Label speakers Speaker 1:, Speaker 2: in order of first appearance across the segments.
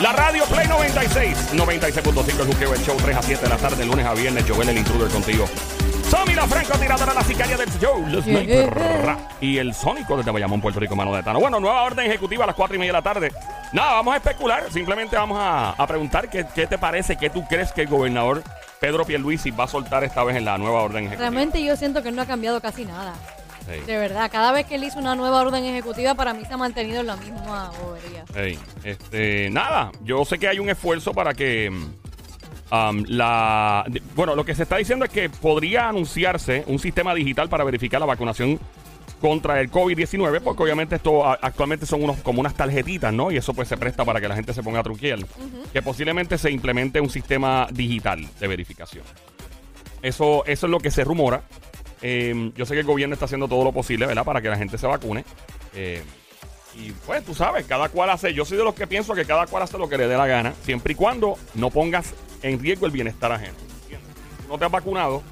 Speaker 1: La radio Play 96, 96.5 el juqueo, el show 3 a 7 de la tarde, lunes a viernes, Joel el intruder contigo. Somi la franco tiradora la sicaria del show, los sniper, y el sónico desde Bayamón, Puerto Rico, mano de Tano. Bueno, nueva orden ejecutiva a las 4 y media de la tarde. Nada, vamos a especular, simplemente vamos a, a preguntar qué, qué te parece, qué tú crees que el gobernador Pedro Pierluisi va a soltar esta vez en la nueva orden ejecutiva.
Speaker 2: Realmente yo siento que él no ha cambiado casi nada. De verdad, cada vez que él hizo una nueva orden ejecutiva, para mí se ha mantenido en la misma bobería.
Speaker 1: Este, nada, yo sé que hay un esfuerzo para que um, la... Bueno, lo que se está diciendo es que podría anunciarse un sistema digital para verificar la vacunación contra el COVID-19, porque obviamente esto a- actualmente son unos como unas tarjetitas, ¿no? Y eso pues se presta para que la gente se ponga a truquear. Que posiblemente se implemente un sistema digital de verificación. Eso, eso es lo que se rumora. Eh, yo sé que el gobierno está haciendo todo lo posible, ¿verdad? Para que la gente se vacune. Eh, y pues tú sabes, cada cual hace. Yo soy de los que pienso que cada cual hace lo que le dé la gana, siempre y cuando no pongas en riesgo el bienestar ajeno. Si no te has vacunado,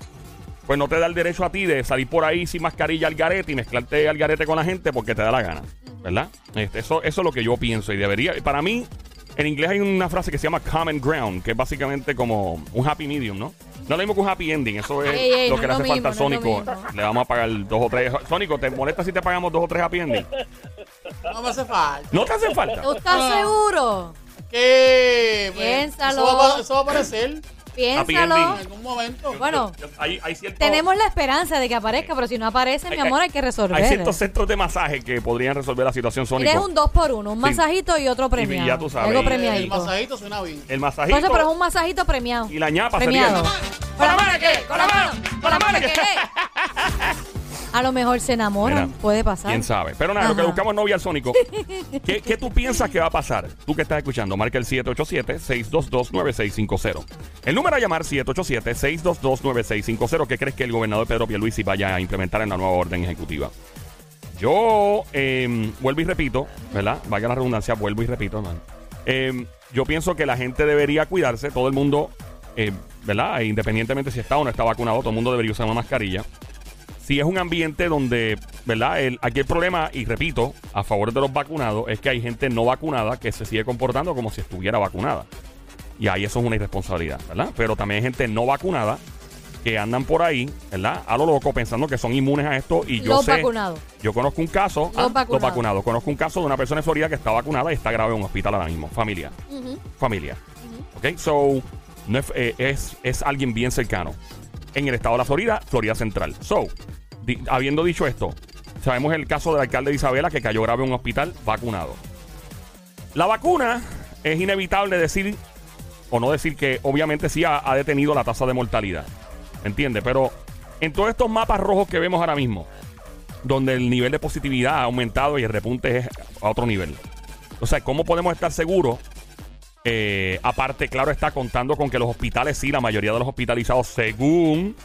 Speaker 1: pues no te da el derecho a ti de salir por ahí sin mascarilla al garete y mezclarte al garete con la gente porque te da la gana, ¿verdad? Este, eso, eso es lo que yo pienso y debería. Para mí, en inglés hay una frase que se llama common ground, que es básicamente como un happy medium, ¿no? No lo mismo que un happy ending, eso es
Speaker 2: Ey, ey,
Speaker 1: lo
Speaker 2: no
Speaker 1: que le
Speaker 2: es
Speaker 1: hace
Speaker 2: lo
Speaker 1: falta al
Speaker 2: mismo, no es lo
Speaker 1: Sónico.
Speaker 2: mismo.
Speaker 1: Le vamos a pagar dos o tres. Sónico, ¿te molesta si te pagamos dos o tres happy ending?
Speaker 3: No me hace falta.
Speaker 1: ¿No te hace falta?
Speaker 2: ¿Tú estás seguro?
Speaker 3: ¿Qué?
Speaker 2: Piénsalo.
Speaker 3: Eso va, a- eso va a aparecer
Speaker 2: Piénsalo.
Speaker 1: ending.
Speaker 3: en algún momento.
Speaker 2: Bueno,
Speaker 1: Hay, hay ciertos-
Speaker 2: tenemos la esperanza de que aparezca, pero si no aparece, mi amor, hay que resolver.
Speaker 1: Hay ciertos centros de masaje que podrían resolver la situación
Speaker 2: Mira,
Speaker 1: Sónico.
Speaker 2: es un dos por uno, un
Speaker 1: Sí.
Speaker 2: masajito y otro premiado.
Speaker 1: ya tú sabes.
Speaker 2: Algo
Speaker 1: Y-
Speaker 3: el masajito suena bien.
Speaker 1: El masajito.
Speaker 2: eso, pero es un masajito premiado.
Speaker 1: Y la ñapa
Speaker 2: premiado.
Speaker 1: sería.
Speaker 2: ¿Con la mano qué? ¿Con la mano? ¿Con la mano qué? A lo mejor se enamoran,
Speaker 1: Mira,
Speaker 2: puede pasar.
Speaker 1: ¿Quién sabe? Pero nada, lo que buscamos es novia al Sónico. ¿Qué, qué tú piensas que va a pasar? Tú que estás escuchando, marca el 787-622-9650. El número a llamar 787-622-9650. ¿Qué crees que el gobernador Pedro Pierluisi vaya a implementar en la nueva orden ejecutiva? Yo eh, vuelvo y repito, ¿verdad? Vaya la redundancia, vuelvo y repito, hermano. Eh, yo pienso que la gente debería cuidarse, todo el mundo, eh, ¿verdad? Independientemente si está o no está vacunado, todo el mundo debería usar una mascarilla. Si es un ambiente donde, ¿verdad? El, aquí el problema, y repito, a favor de los vacunados, es que hay gente no vacunada que se sigue comportando como si estuviera vacunada. Y ahí eso es una irresponsabilidad, ¿verdad? Pero también hay gente no vacunada que andan por ahí, ¿verdad? A lo loco pensando que son inmunes a esto y yo
Speaker 2: Los
Speaker 1: sé...
Speaker 2: vacunados.
Speaker 1: Yo conozco un caso,
Speaker 2: Los vacunados.
Speaker 1: vacunados. Conozco un caso de una persona en Florida que está vacunada y está grave en un hospital ahora mismo. Familia. Familia. ¿Ok? So, no es, eh, es, es alguien bien cercano. En el estado de la Florida, Florida Central. So, habiendo dicho esto, sabemos el caso del alcalde de Isabela que cayó grave en un hospital vacunado. La vacuna es inevitable decir, o no decir que obviamente sí ha, ha detenido la tasa de mortalidad. ¿Entiendes? Pero en todos estos mapas rojos que vemos ahora mismo, donde el nivel de positividad ha aumentado y el repunte es a otro nivel. O sea, ¿cómo podemos estar seguros? Eh, aparte, claro, está contando con que los hospitales, sí, la mayoría de los hospitalizados, según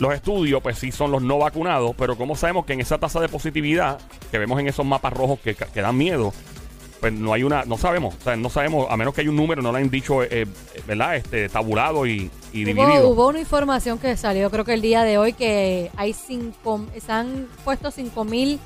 Speaker 1: los estudios, pues sí son los no vacunados, pero ¿cómo sabemos que en esa tasa de positividad que vemos en esos mapas rojos que, que dan miedo, pues no hay una, no sabemos, o sea, no sabemos, a menos que hay un número, no lo han dicho, eh, eh, ¿verdad? Este, tabulado y, y dividido.
Speaker 2: Hubo, hubo una información que salió, creo que el día de hoy, que hay cinco, se han puesto 5 mil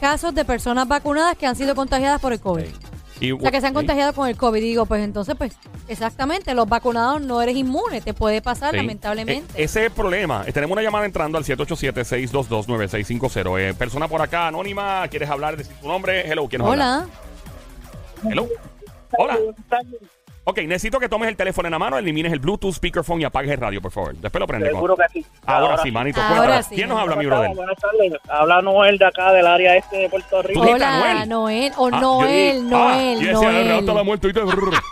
Speaker 2: casos de personas vacunadas que han sido contagiadas por el COVID.
Speaker 1: Sí. Y,
Speaker 2: O sea, que se han
Speaker 1: sí.
Speaker 2: contagiado con el COVID. Y digo, pues entonces, pues, exactamente, los vacunados no eres inmune, te puede pasar,
Speaker 1: Sí.
Speaker 2: lamentablemente.
Speaker 1: Eh, ese es el problema. Eh, tenemos una llamada entrando al 787-622-9650. Eh, persona por acá, anónima, ¿quieres hablar? Decir tu nombre. Hello, ¿quién nos habla?
Speaker 2: Hola.
Speaker 1: Hello. Hola. Ok, necesito que tomes el teléfono en la mano, elimines el Bluetooth, speakerphone y apagues el radio, por favor. Después lo prendemos.
Speaker 4: Seguro que sí.
Speaker 1: Ahora, sí, manito.
Speaker 2: Ahora
Speaker 1: cuéntame.
Speaker 2: sí.
Speaker 1: ¿Quién nos habla, mi
Speaker 4: ¿Cómo
Speaker 1: brother?
Speaker 4: Buenas tardes. Habla Noel de acá del área este de Puerto Rico.
Speaker 1: ¿Tú dijiste
Speaker 2: Hola,
Speaker 1: Noel?
Speaker 2: Noel. O
Speaker 1: Ah,
Speaker 2: Noel,
Speaker 1: yo-
Speaker 2: Noel,
Speaker 1: ah, yo decía,
Speaker 2: Noel.
Speaker 1: la muerte, ¿oíste?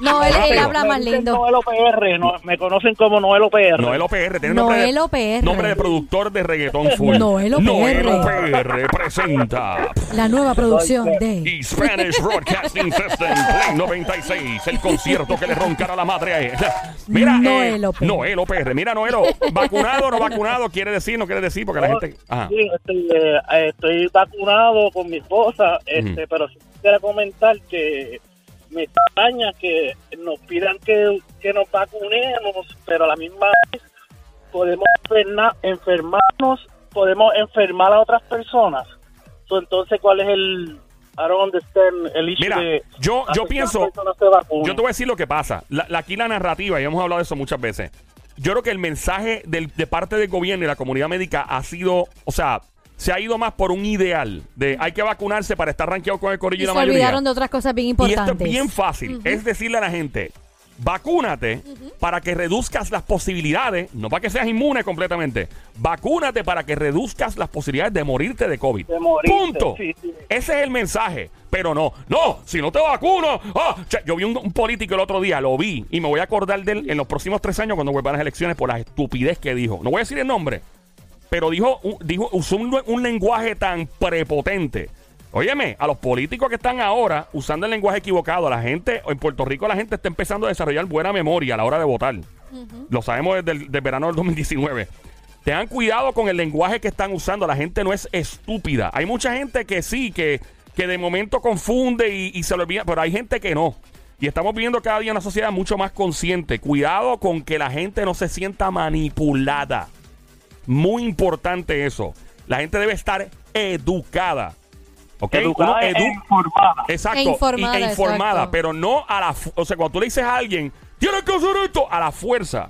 Speaker 2: Noel, él habla más lindo.
Speaker 4: Noel OPR, no, me conocen como Noel OPR.
Speaker 1: Noel OPR, tiene nombre
Speaker 2: Noel
Speaker 1: de,
Speaker 2: OPR.
Speaker 1: nombre de productor de reggaetón full.
Speaker 2: Noel OPR.
Speaker 1: Noel OPR presenta
Speaker 2: La nueva producción de...
Speaker 1: Spanish Broadcasting System Play 96, el concierto que le roncará la madre a él. Mira,
Speaker 2: Noel
Speaker 1: eh. Noel OPR. Mira, Noelo, vacunado o no vacunado, quiere decir, no quiere decir, porque la gente. Ajá.
Speaker 4: Sí, estoy, eh, estoy vacunado con mi esposa, este,
Speaker 1: Ujú.
Speaker 4: pero sí quisiera comentar que me extraña que nos pidan que, que nos vacunemos, pero a la misma vez podemos enferma- enfermarnos, podemos enfermar a otras personas. So, entonces, ¿cuál es el el issue
Speaker 1: Mira,
Speaker 4: de
Speaker 1: yo- yo pienso-. Yo te voy a decir lo que pasa. La, la- aquí la narrativa, y hemos hablado de eso muchas veces. Yo creo que el mensaje del- de parte del gobierno y la comunidad médica ha sido, o sea, se ha ido más por un ideal de hay que vacunarse para estar rankeado con el corillo
Speaker 2: Y
Speaker 1: y la
Speaker 2: se
Speaker 1: mayoría.
Speaker 2: olvidaron de otras cosas bien
Speaker 1: Y
Speaker 2: importantes.
Speaker 1: esto es bien fácil. Es decirle a la gente, vacúnate para que reduzcas las posibilidades, no para que seas inmune completamente, vacúnate para que reduzcas las posibilidades de morirte de COVID.
Speaker 4: De morirte,
Speaker 1: Punto.
Speaker 4: sí, sí.
Speaker 1: Ese es el mensaje. Pero no, no, si no te vacuno. che, yo vi un, un político el otro día, lo vi, y me voy a acordar de él en los próximos tres años cuando vuelvan las elecciones por la estupidez que dijo. No voy a decir el nombre, pero dijo, dijo usó un, un lenguaje tan prepotente. Óyeme, a los políticos que están ahora usando el lenguaje equivocado, a la gente, en Puerto Rico la gente está empezando a desarrollar buena memoria a la hora de votar. Lo sabemos desde el del verano del 2019. Tengan cuidado con el lenguaje que están usando. La gente no es estúpida. Hay mucha gente que sí, que, que de momento confunde y, y se lo olvida, pero hay gente que no. Y estamos viviendo cada día una sociedad mucho más consciente. Cuidado con que la gente no se sienta manipulada. Muy importante eso. La gente debe estar educada. ¿Ok?
Speaker 4: Educada
Speaker 1: Uno
Speaker 4: e
Speaker 1: edu-
Speaker 4: informada.
Speaker 1: Exacto.
Speaker 2: E informada,
Speaker 1: y, e informada,
Speaker 2: exacto.
Speaker 1: pero no a la. O sea, cuando tú le dices a alguien, tienes que hacer esto, a la fuerza,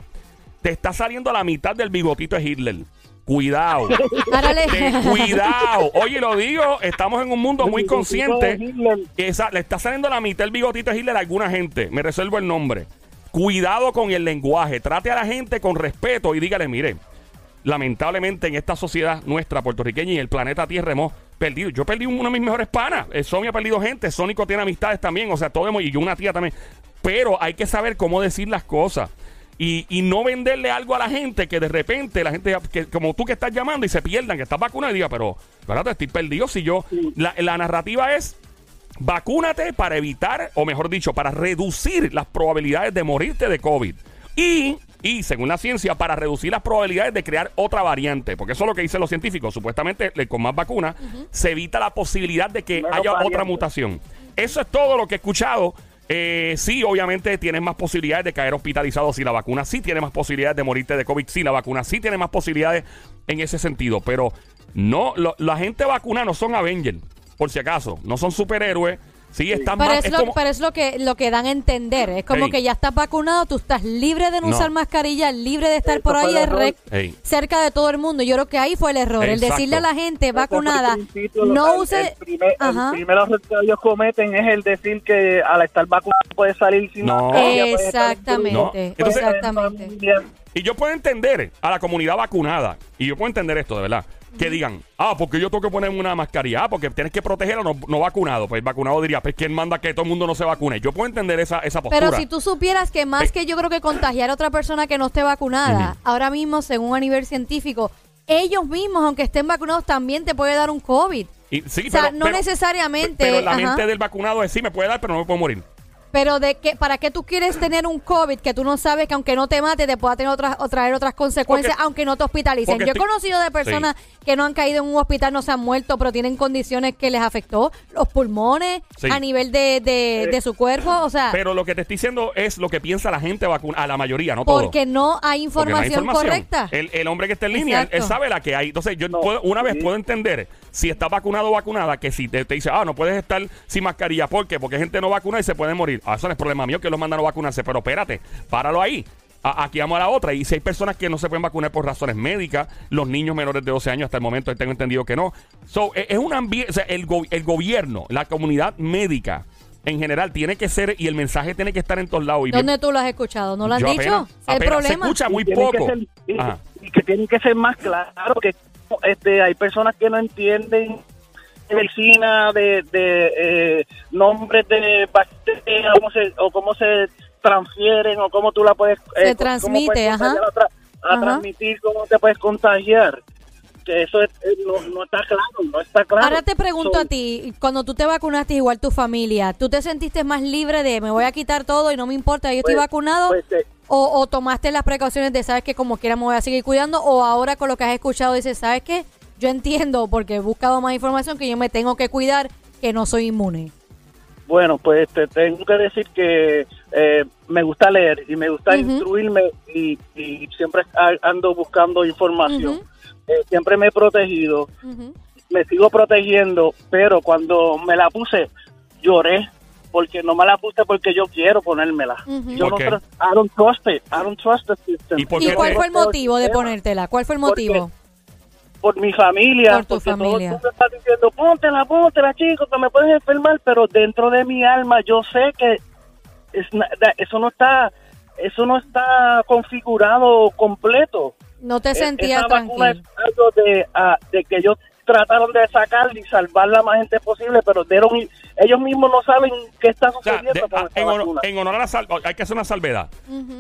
Speaker 1: te está saliendo a la mitad del bigotito de Hitler. Cuidado. Ten cuidado. Oye, lo digo, estamos en un mundo muy consciente. Esa, le está saliendo a la mitad el bigotito de Hitler a alguna gente. Me reservo el nombre. Cuidado con el lenguaje. Trate a la gente con respeto y dígale, mire, lamentablemente en esta sociedad nuestra puertorriqueña y el planeta Tierra hemos perdido. Yo perdí uno de mis mejores panas. Eh, Sonia ha perdido gente. Sónico tiene amistades también. O sea, todo hemos, y yo una tía también. Pero hay que saber cómo decir las cosas. Y, y no venderle algo a la gente que de repente la gente, que, como tú que estás llamando y se pierdan, que estás vacunado y diga, pero, espérate, estoy perdido. Si yo, la, la narrativa es vacúnate para evitar, o mejor dicho, para reducir las probabilidades de morirte de COVID. Y, y según la ciencia, para reducir las probabilidades de crear otra variante. Porque eso es lo que dicen los científicos. Supuestamente, con más vacunas, se evita la posibilidad de que
Speaker 4: Menos
Speaker 1: haya otra mutación. Eso es todo lo que he escuchado. Eh, sí, obviamente tienes más posibilidades de caer hospitalizado si la vacuna sí tiene más posibilidades de morirte de COVID si la vacuna sí tiene más posibilidades en ese sentido. Pero no, lo- la gente vacuna no son Avengers, por si acaso. No son superhéroes. Sí, están
Speaker 2: Pero
Speaker 1: más.
Speaker 2: es,
Speaker 1: es
Speaker 2: lo,
Speaker 1: como-
Speaker 2: pero es lo que lo que dan a entender. Es como
Speaker 1: Ey.
Speaker 2: que ya estás vacunado, tú estás libre de no,
Speaker 1: No.
Speaker 2: usar mascarilla, libre de estar
Speaker 4: Eso
Speaker 2: por ahí
Speaker 4: el
Speaker 2: cerca de todo el mundo. Yo creo que ahí fue el error. El decirle a la gente vacunada, no
Speaker 4: el-
Speaker 2: use...
Speaker 4: El primer,
Speaker 2: Ajá.
Speaker 4: el primer error que ellos cometen es el decir que al estar vacunado puede salir sin
Speaker 1: No.
Speaker 4: mascarilla,
Speaker 2: Exactamente,
Speaker 1: No. Entonces-
Speaker 2: exactamente.
Speaker 1: Y yo puedo entender a la comunidad vacunada, y yo puedo entender esto, de verdad, que digan, ah, porque yo tengo que ponerme una mascarilla, ah, porque tienes que proteger a los no vacunados. Pues el vacunado diría, pues ¿quién manda que todo el mundo no se vacune? Yo puedo entender esa, esa postura.
Speaker 2: Pero si tú supieras que más que yo creo que contagiar a otra persona que no esté vacunada, ahora mismo, según a nivel científico, ellos mismos, aunque estén vacunados, también te puede dar un COVID.
Speaker 1: Y- sí,
Speaker 2: o sea,
Speaker 1: pero-
Speaker 2: no
Speaker 1: pero-
Speaker 2: necesariamente,
Speaker 1: Pero la
Speaker 2: ajá.
Speaker 1: mente del vacunado es sí, me puede dar, pero no me puedo morir.
Speaker 2: Pero de que, ¿para qué tú quieres tener un COVID que tú no sabes que aunque no te mate te pueda tener otras, o traer otras consecuencias,
Speaker 1: Porque-
Speaker 2: aunque no te hospitalicen? Yo he conocido de personas que no han caído en un hospital, no se han muerto, pero tienen condiciones que les afectó los pulmones
Speaker 1: Sí.
Speaker 2: a nivel de, de, de su cuerpo, o sea,
Speaker 1: Pero lo que te estoy diciendo es lo que piensa la gente vacuna, a la mayoría, no todo.
Speaker 2: porque no hay
Speaker 1: Porque no hay
Speaker 2: información, correcta.
Speaker 1: El, el hombre que está en línea, él, sabe la que hay. Entonces, yo
Speaker 4: No,
Speaker 1: puedo- una vez
Speaker 4: sí.
Speaker 1: puedo entender si está vacunado o vacunada, que si te, te dice, ah, no puedes estar sin mascarilla. ¿Por qué? Porque gente no vacuna y se puede morir. Ah, eso no es problema mío que los mandan a no vacunarse. Pero espérate, páralo ahí. A- aquí vamos a la otra. Y si hay personas que no se pueden vacunar por razones médicas, los niños menores de 12 años, hasta el momento tengo entendido que no. So, e- es un ambiente, o sea, el, go- el gobierno, la comunidad médica en general tiene que ser, y el mensaje tiene que estar en todos lados. Y bien-
Speaker 2: ¿Dónde tú lo has escuchado? ¿No lo han
Speaker 1: yo
Speaker 2: dicho?
Speaker 1: apenas-
Speaker 2: el
Speaker 1: apenas
Speaker 2: problema.
Speaker 1: Se escucha muy
Speaker 4: que
Speaker 1: poco.
Speaker 4: ser- y, y que tienen que ser más claro que este hay personas que no entienden de medicina de, de eh, nombres de bacterias cómo se, o cómo se transfieren o cómo tú la puedes
Speaker 2: Se
Speaker 4: eh, cómo
Speaker 2: transmite,
Speaker 4: puedes
Speaker 2: ajá.
Speaker 4: a, tra- a
Speaker 2: Ajá.
Speaker 4: transmitir cómo te puedes contagiar que eso es- eh, no, no está claro no está claro
Speaker 2: Ahora te pregunto
Speaker 4: So,
Speaker 2: a ti, cuando tú te vacunaste igual tu familia, ¿tú te sentiste más libre de me voy a quitar todo y no me importa, yo estoy
Speaker 4: Pues-
Speaker 2: vacunado?
Speaker 4: pues, eh,
Speaker 2: o, o tomaste las precauciones de, sabes que como quiera me voy a seguir cuidando? ¿O ahora con lo que has escuchado dices, sabes que yo entiendo porque he buscado más información que yo me tengo que cuidar, que no soy inmune?
Speaker 4: Bueno, pues te tengo que decir que eh, me gusta leer y me gusta instruirme y, y siempre ando buscando información. Eh, siempre me he protegido
Speaker 2: Ujú.
Speaker 4: me sigo protegiendo, pero cuando me la puse, lloré porque no me la puse porque yo quiero ponérmela.
Speaker 2: Ujú.
Speaker 4: Yo no
Speaker 1: ¿Por qué?
Speaker 4: tr- I don't trust it. I don't trust the system.
Speaker 1: ¿Y por
Speaker 2: ¿Y cuál
Speaker 1: te-
Speaker 2: fue el motivo de
Speaker 4: Porque-
Speaker 2: ponértela? ¿Cuál fue el
Speaker 4: Porque-
Speaker 2: motivo?
Speaker 4: Por mi familia.
Speaker 2: Por tu
Speaker 4: porque
Speaker 2: familia.
Speaker 4: Todo el mundo está diciendo, póntela, póntela, chicos, que me pueden enfermar, pero dentro de mi alma yo sé que eso no está eso no está configurado completo.
Speaker 2: No te
Speaker 4: E-
Speaker 2: sentías
Speaker 4: esa vacuna
Speaker 2: tranquilo.
Speaker 4: es algo de, ah, de que ellos trataron de sacar y salvar la más gente posible, pero dieron, ellos mismos no saben qué está
Speaker 1: O sea,
Speaker 4: sucediendo
Speaker 1: de-
Speaker 4: con
Speaker 1: ah,
Speaker 4: esta
Speaker 1: en, honor, en honor a la salvedad, hay que hacer una salvedad.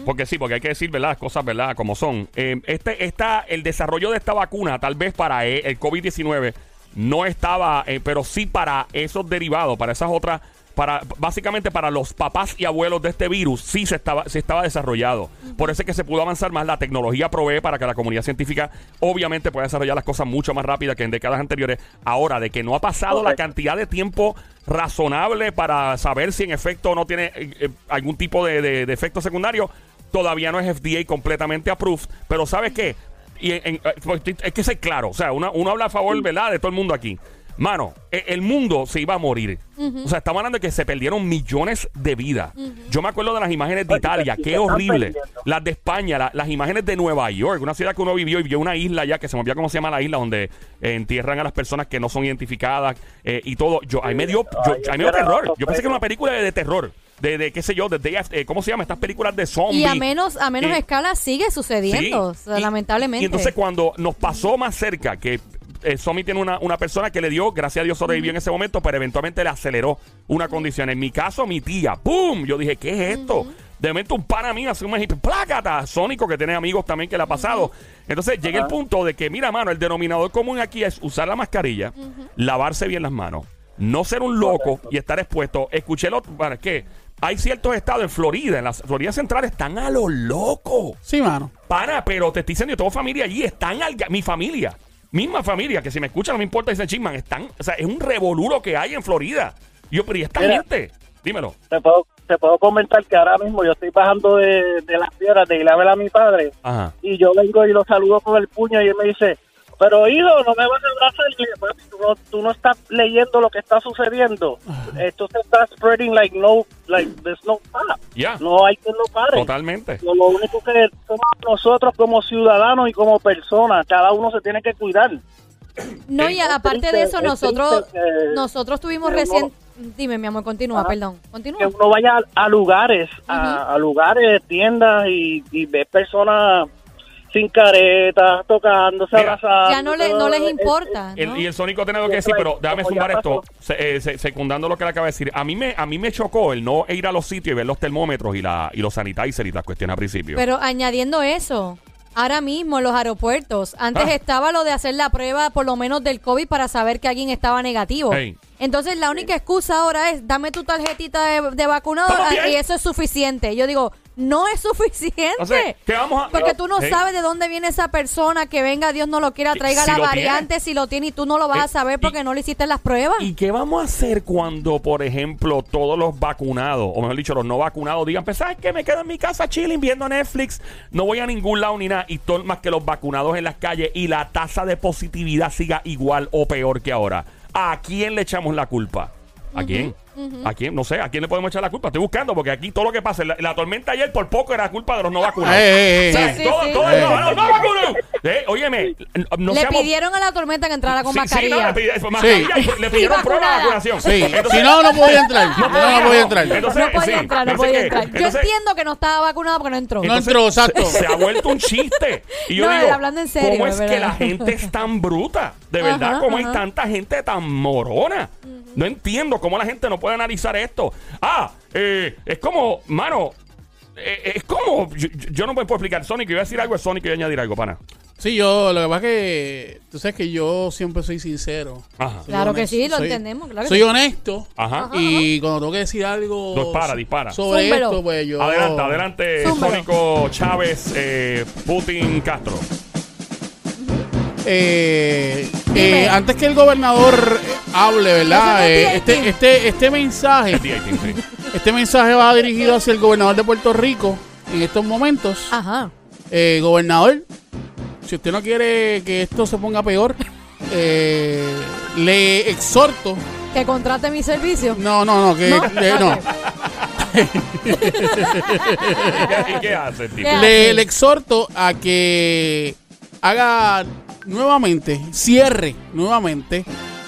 Speaker 1: Porque sí, porque hay que decir, ¿verdad? Las cosas, ¿verdad? Como son. Eh, este, esta, el desarrollo de esta vacuna, tal vez para eh, el COVID-19, no estaba, eh, pero sí para esos derivados, para esas otras, para básicamente para los papás y abuelos de este virus, sí se estaba, se estaba desarrollado. Por eso es que se pudo avanzar más. La tecnología provee para que la comunidad científica, obviamente, pueda desarrollar las cosas mucho más rápidas que en décadas anteriores. Ahora, de que no ha pasado la cantidad de tiempo razonable para saber si en efecto no tiene eh, eh, algún tipo de, de- de efecto secundario. Todavía no es FDA completamente approved. Pero ¿sabes qué? Y en- en- eh, pues, es que ser claro. O sea, uno, uno habla a favor, ¿verdad? De todo el mundo aquí. Mano, e- el mundo se iba a morir. O sea, estamos hablando de que se perdieron millones de vidas. Yo me acuerdo de las imágenes de Italia, qué horrible. Las de España, la- las imágenes de Nueva York, una ciudad que uno vivió y vio una isla ya que se me olvidó cómo se llama la isla, donde eh, entierran a las personas que no son identificadas eh, y todo. Yo, ahí me dio, yo,
Speaker 4: Ay,
Speaker 1: ahí me dio
Speaker 4: era
Speaker 1: terror. Yo pensé que era una película de, de terror. De, de, qué sé yo, de Day After- eh, ¿cómo se llama? Estas películas de zombies.
Speaker 2: Y a menos, a menos
Speaker 1: Eh,
Speaker 2: escala sigue sucediendo,
Speaker 1: Sí.
Speaker 2: o sea,
Speaker 1: Y-
Speaker 2: lamentablemente.
Speaker 1: Y entonces cuando nos pasó más cerca, que eh, Somi tiene una, una persona que le dio, gracias a Dios sobrevivió en ese momento, pero eventualmente le aceleró una condición. En mi caso, mi tía, ¡pum! Yo dije, ¿qué es esto? De momento un pana mío hace un mes plácata, Sónico, que tiene amigos también que le ha pasado. Entonces llegué al punto de que, mira, mano, el denominador común aquí es usar la mascarilla, lavarse bien las manos, no ser un loco y estar expuesto. Escuché lo, bueno, es que hay ciertos estados en Florida, en la Florida Central, están a lo loco.
Speaker 3: Sí, mano.
Speaker 1: Pana, pero te estoy diciendo, yo tengo familia allí, están al mi familia, misma familia, que si me escuchan no me importa, dicen Chisman, están, o sea, es un revoluro que hay en Florida. Yo, pero ¿y esta
Speaker 4: Mira.
Speaker 1: gente? Dímelo.
Speaker 4: Te puedo, te puedo comentar que ahora mismo yo estoy bajando de, de las piedras de ir a ver a mi padre
Speaker 1: Ajá.
Speaker 4: y yo vengo y lo saludo con el puño y él me dice, pero hijo, no me vas a dije, "Papi, tú no, tú no estás leyendo lo que está sucediendo. Esto se está spreading like no, like there's no stop.
Speaker 1: Ya.
Speaker 4: No hay quien lo pare.
Speaker 1: Totalmente.
Speaker 4: Lo, lo único que somos nosotros como ciudadanos y como personas, cada uno se tiene que cuidar.
Speaker 2: no, y aparte
Speaker 4: triste,
Speaker 2: de eso,
Speaker 4: es
Speaker 2: nosotros,
Speaker 4: que-
Speaker 2: nosotros tuvimos
Speaker 4: que
Speaker 2: recién... Dime, mi amor, continúa,
Speaker 4: Ajá.
Speaker 2: perdón.
Speaker 4: que
Speaker 2: Continúa.
Speaker 4: uno vaya a, a lugares, a, a lugares, tiendas y, y ve personas sin caretas, tocándose,
Speaker 1: Mira.
Speaker 4: abrazando.
Speaker 2: Ya no, le, no les importa,
Speaker 1: El-
Speaker 2: ¿no?
Speaker 1: y el Sónico tiene algo que decir, pero déjame sumar esto, se- eh, se- secundando lo que le acaba de decir. A mí me, a mí me chocó el no ir a los sitios y ver los termómetros y, la, y los sanitizers y las cuestiones al principio.
Speaker 2: Pero añadiendo eso, ahora mismo en los aeropuertos, antes
Speaker 1: Ah.
Speaker 2: estaba lo de hacer la prueba por lo menos del COVID para saber que alguien estaba negativo.
Speaker 1: Hey.
Speaker 2: Entonces la única excusa ahora es dame tu tarjetita de, de vacunado ah, y eso es suficiente. Yo digo, no es suficiente.
Speaker 1: O sea, ¿qué vamos a-
Speaker 2: Porque tú no sabes de dónde viene esa persona que venga, Dios no lo quiera, traiga
Speaker 1: Si
Speaker 2: la variante, si lo tiene y tú no lo vas
Speaker 1: Eh,
Speaker 2: a saber porque
Speaker 1: y-
Speaker 2: no le hiciste las pruebas.
Speaker 1: ¿Y qué vamos a hacer cuando, por ejemplo, todos los vacunados, o mejor dicho, los no vacunados, digan, pues, ¿sabes qué? Me quedo en mi casa chilling viendo Netflix, no voy a ningún lado ni nada, y todo más que los vacunados en las calles, y la tasa de positividad siga igual o peor que ahora. ¿A quién le echamos la culpa? ¿A quién? ¿A quién? No sé, ¿a quién le podemos echar la culpa? Estoy buscando, porque aquí todo lo que pasa, la, la tormenta ayer por poco era culpa de los no vacunados.
Speaker 3: Eh, eh,
Speaker 1: O sea.
Speaker 2: Sí,
Speaker 1: todo,
Speaker 2: sí.
Speaker 1: todo- no, no, no vacunados. Eh, óyeme, no
Speaker 2: le
Speaker 1: seamos-
Speaker 2: pidieron a la tormenta que entrara con
Speaker 1: Sí, sí,
Speaker 2: mascarilla.
Speaker 1: no, le pidieron, mascarilla y le pidieron prueba de vacunación.
Speaker 3: Sí,
Speaker 1: Entonces-
Speaker 3: si no, no podía entrar. No, no podía entrar.
Speaker 1: Entonces,
Speaker 2: no podía
Speaker 1: sí,
Speaker 2: entrar, no podía entrar. Yo
Speaker 1: Entonces,
Speaker 2: entiendo que no estaba vacunado porque no entró.
Speaker 3: No entró, exacto.
Speaker 1: Se, ha vuelto un chiste. Y yo
Speaker 2: No,
Speaker 1: digo,
Speaker 2: hablando en serio,
Speaker 1: ¿cómo es que la gente es tan bruta? De verdad, ¿cómo hay tanta gente tan morona? No entiendo cómo la gente no puede analizar esto. Ah, eh, es como, mano, eh, es como, yo, yo no me puedo explicar. Sonic, yo iba a decir algo, es Sonic, yo iba a añadir algo, pana.
Speaker 3: Sí, yo, lo que pasa es que tú sabes que yo siempre soy sincero.
Speaker 1: Ajá.
Speaker 3: Soy
Speaker 2: Claro que sí, lo
Speaker 3: soy-
Speaker 2: entendemos, claro que
Speaker 3: soy
Speaker 2: sí.
Speaker 3: honesto.
Speaker 1: Ajá.
Speaker 3: Y cuando tengo que decir algo
Speaker 1: Dispara, dispara.
Speaker 3: sobre esto, pues yo.
Speaker 1: Adelante, adelante,
Speaker 2: Zúmbalo.
Speaker 1: Sónico Chávez, eh, Putin Castro.
Speaker 3: Eh, eh, antes que el gobernador hable, ¿verdad? Eh,
Speaker 2: es
Speaker 3: este, este, este mensaje,
Speaker 1: D18, sí.
Speaker 3: este mensaje va dirigido hacia el gobernador de Puerto Rico en estos momentos.
Speaker 2: Ajá.
Speaker 3: Eh, gobernador, si usted no quiere que esto se ponga peor, eh, le exhorto.
Speaker 2: Que contrate mi servicio.
Speaker 3: No, no, no, que
Speaker 2: ¿No?
Speaker 3: eh, no.
Speaker 1: ¿Y qué hace tipo?
Speaker 2: ¿Qué?
Speaker 3: le, le exhorto a que haga nuevamente, cierre nuevamente,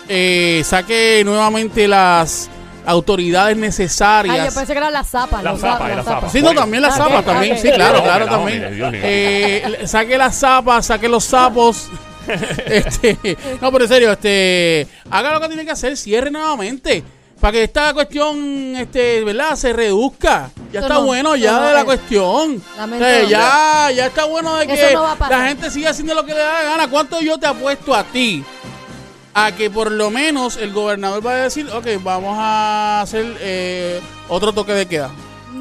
Speaker 3: eh, saque nuevamente las autoridades
Speaker 2: Ay, yo
Speaker 3: necesarias.
Speaker 2: pensé que era la zapa.
Speaker 1: La
Speaker 2: los
Speaker 1: zapa,
Speaker 2: zap-
Speaker 1: la
Speaker 2: los
Speaker 1: zapa.
Speaker 2: zapas.
Speaker 3: Sí, no, también las zapas, también. Sí, claro, claro, también. Eh, saque las zapas, saque los sapos. este, no, pero en serio, este, haga lo que tiene que hacer, cierre nuevamente. Para que esta cuestión, este, ¿verdad? Se reduzca. Ya
Speaker 2: Eso
Speaker 3: está
Speaker 2: no,
Speaker 3: bueno ya
Speaker 2: no
Speaker 3: de la
Speaker 2: es.
Speaker 3: cuestión. O sea, ya, ya está bueno de que
Speaker 2: no
Speaker 3: la gente siga haciendo lo que le da la gana. ¿Cuánto yo te apuesto a ti? A que por lo menos el gobernador va a decir, ok, vamos a hacer eh, otro toque de queda.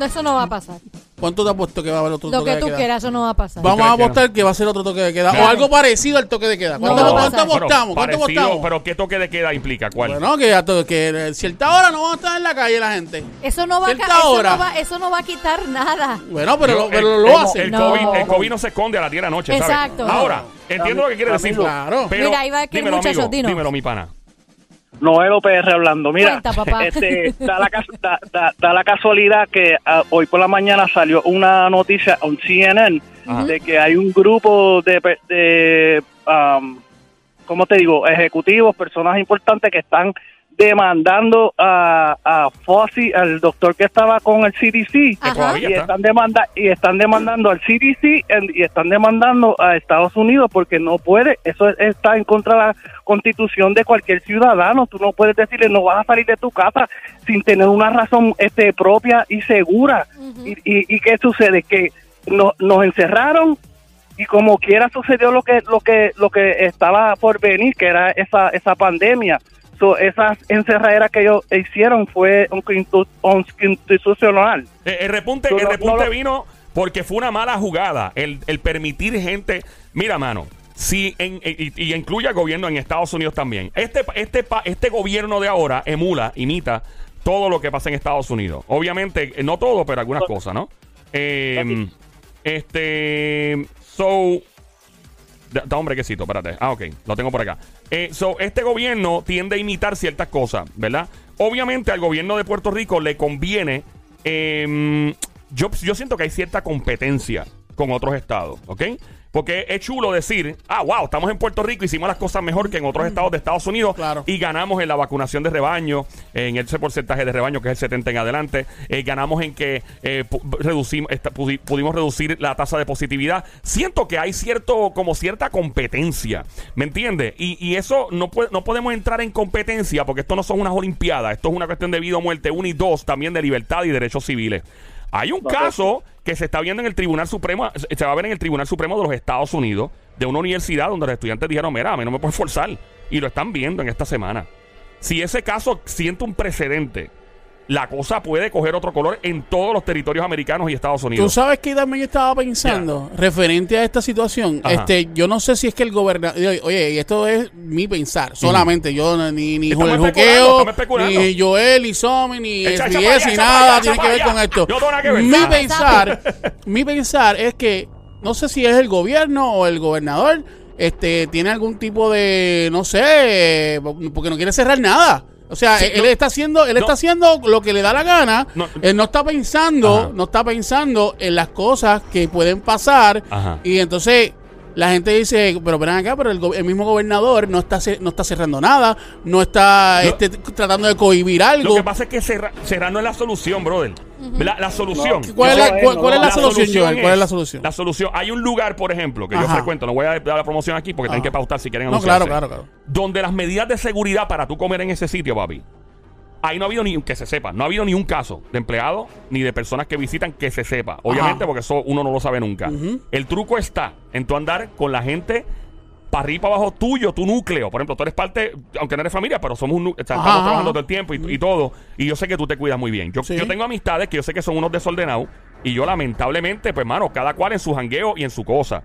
Speaker 2: Eso no va a pasar.
Speaker 3: ¿Cuánto te apuesto que va a haber otro
Speaker 2: Lo
Speaker 3: toque
Speaker 2: que
Speaker 3: de
Speaker 2: tú
Speaker 3: queda?
Speaker 2: quieras, eso no va a pasar.
Speaker 3: Vamos a
Speaker 1: que no?
Speaker 3: apostar que va a ser otro toque de queda. O algo parecido al toque de queda.
Speaker 2: No
Speaker 3: ¿Cuánto,
Speaker 2: a
Speaker 3: cuánto apostamos? ¿Cuánto
Speaker 1: parecido,
Speaker 3: apostamos?
Speaker 1: pero ¿qué toque de queda implica? ¿Cuál?
Speaker 3: Bueno, que a que a cierta hora no van a estar en la calle la gente.
Speaker 2: Eso no va, a, eso,
Speaker 3: hora.
Speaker 2: no va, eso no va a quitar nada.
Speaker 3: Bueno, pero,
Speaker 1: Yo-
Speaker 3: lo- pero
Speaker 1: el-
Speaker 3: lo
Speaker 1: el-
Speaker 3: hacen.
Speaker 1: El,
Speaker 2: No.
Speaker 1: COVID, el COVID no se esconde a la tierra noche, ¿sabes?
Speaker 2: Exacto.
Speaker 1: Ahora, entiendo lo que quiere decir.
Speaker 3: Claro.
Speaker 1: Pero,
Speaker 2: Mira, ahí va aquel
Speaker 1: dímelo,
Speaker 2: muchacho,
Speaker 1: amigo,
Speaker 2: dinos.
Speaker 1: dímelo, mi pana.
Speaker 4: Noel PR hablando. Mira,
Speaker 2: Cuenta, papá.
Speaker 4: este, da, la, da- da- da la casualidad que ah, hoy por la mañana salió una noticia en CNN
Speaker 1: Ajá.
Speaker 4: de que hay un grupo de, de um, ¿cómo te digo? Ejecutivos, personas importantes que están demandando a, a Fauci, al doctor que estaba con el CDC,
Speaker 2: Ajá.
Speaker 4: y
Speaker 1: está.
Speaker 4: están demanda y están demandando al CDC en- y están demandando a Estados Unidos porque no puede. Eso es- está en contra de la constitución de cualquier ciudadano. Tú no puedes decirle no vas a salir de tu casa sin tener una razón este propia y segura y, y, y qué sucede que no- nos encerraron y como quiera sucedió lo que lo que lo que estaba por venir que era esa esa pandemia So, esas encerraderas que ellos hicieron fue un constitu- un constitucional
Speaker 1: Eh, el repunte, el repunte
Speaker 4: no
Speaker 1: vino porque fue una mala jugada. El, el permitir gente. Mira, mano. Si en, y, y incluye al gobierno en Estados Unidos también. Este, este, este gobierno de ahora emula, imita todo lo que pasa en Estados Unidos. Obviamente, eh, no todo, pero algunas cosas, ¿no? Eh, este. So. Da, un brequecito, espérate. Ah, ok, lo tengo por acá. Eh, este gobierno tiende a imitar ciertas cosas, ¿verdad? Obviamente al gobierno de Puerto Rico le conviene. eh, yo, yo siento que hay cierta competencia con otros estados, ¿ok? Porque es chulo decir, ah, wow, estamos en Puerto Rico, hicimos las cosas mejor que en otros estados de Estados Unidos
Speaker 3: Claro.
Speaker 1: y ganamos en la vacunación de rebaño, en ese porcentaje de rebaño que es el 70 en adelante, eh, ganamos en que eh, reducimos, esta- pudi- pudimos reducir la tasa de positividad. Siento que hay cierto, como cierta competencia, ¿me entiendes? Y, y eso no, puede- no podemos entrar en competencia porque esto no son unas olimpiadas, esto es una cuestión de vida o muerte, uno y dos, también de libertad y derechos civiles. Hay un caso que se está viendo en el Tribunal Supremo, se va a ver en el Tribunal Supremo de los Estados Unidos, de una universidad donde los estudiantes dijeron, mira, a mí no me pueden forzar. Y lo están viendo en esta semana. Si ese caso siente un precedente, la cosa puede coger otro color en todos los territorios americanos y Estados
Speaker 3: Tú
Speaker 1: Unidos.
Speaker 3: sabes que también yo estaba pensando, referente a esta situación,
Speaker 1: Ajá.
Speaker 3: este, yo no sé si es que el gobernador, oye, y esto es mi pensar, solamente, yo ni, ni
Speaker 1: especulando,
Speaker 3: Juqueo, ni Joel, ni Somi, ni SBS, ni nada tiene que ver con esto. Mi pensar, mi pensar es que, no sé si es el gobierno o el gobernador, este, tiene algún tipo de, no sé, porque no quiere cerrar nada. O sea,
Speaker 1: Sí,
Speaker 3: él
Speaker 1: no.
Speaker 3: está haciendo, él
Speaker 1: No.
Speaker 3: está haciendo lo que le da la gana.
Speaker 1: No.
Speaker 3: Él no está pensando,
Speaker 1: Ajá.
Speaker 3: no está pensando en las cosas que pueden pasar.
Speaker 1: Ajá.
Speaker 3: Y entonces la gente dice, pero ven acá, pero el, mismo gobernador no está no está cerrando nada, no está
Speaker 1: Lo-
Speaker 3: este, tratando de cohibir
Speaker 1: Lo
Speaker 3: algo.
Speaker 1: que pasa es que cerra- cerrar no es la solución, brother. La, la solución.
Speaker 3: ¿Cuál, es la, cuál-
Speaker 4: no.
Speaker 3: cuál es la,
Speaker 1: La
Speaker 3: solución, Joel? ¿Cuál es la solución?
Speaker 1: La solución. Hay un lugar, por ejemplo, que yo frecuento. No voy a dar la promoción aquí porque tienen que pautar si quieren
Speaker 3: No, claro, claro, claro.
Speaker 1: Donde las medidas de seguridad para tú comer en ese sitio, papi. Ahí no ha habido ni, que se sepa, no ha habido ni un caso de empleados ni de personas que visitan que se sepa. Obviamente,
Speaker 3: Ajá.
Speaker 1: porque eso uno no lo sabe nunca. El truco está en tu andar con la gente para arriba para abajo tuyo, tu núcleo. Por ejemplo, tú eres parte, aunque no eres familia, pero somos un o sea, estamos
Speaker 3: Ajá,
Speaker 1: trabajando todo el tiempo y, y todo. Y yo sé que tú te cuidas muy bien. Yo,
Speaker 3: Sí.
Speaker 1: yo tengo amistades que yo sé que son unos desordenados. Y yo, lamentablemente, pues, mano, cada cual en su jangueo y en su cosa.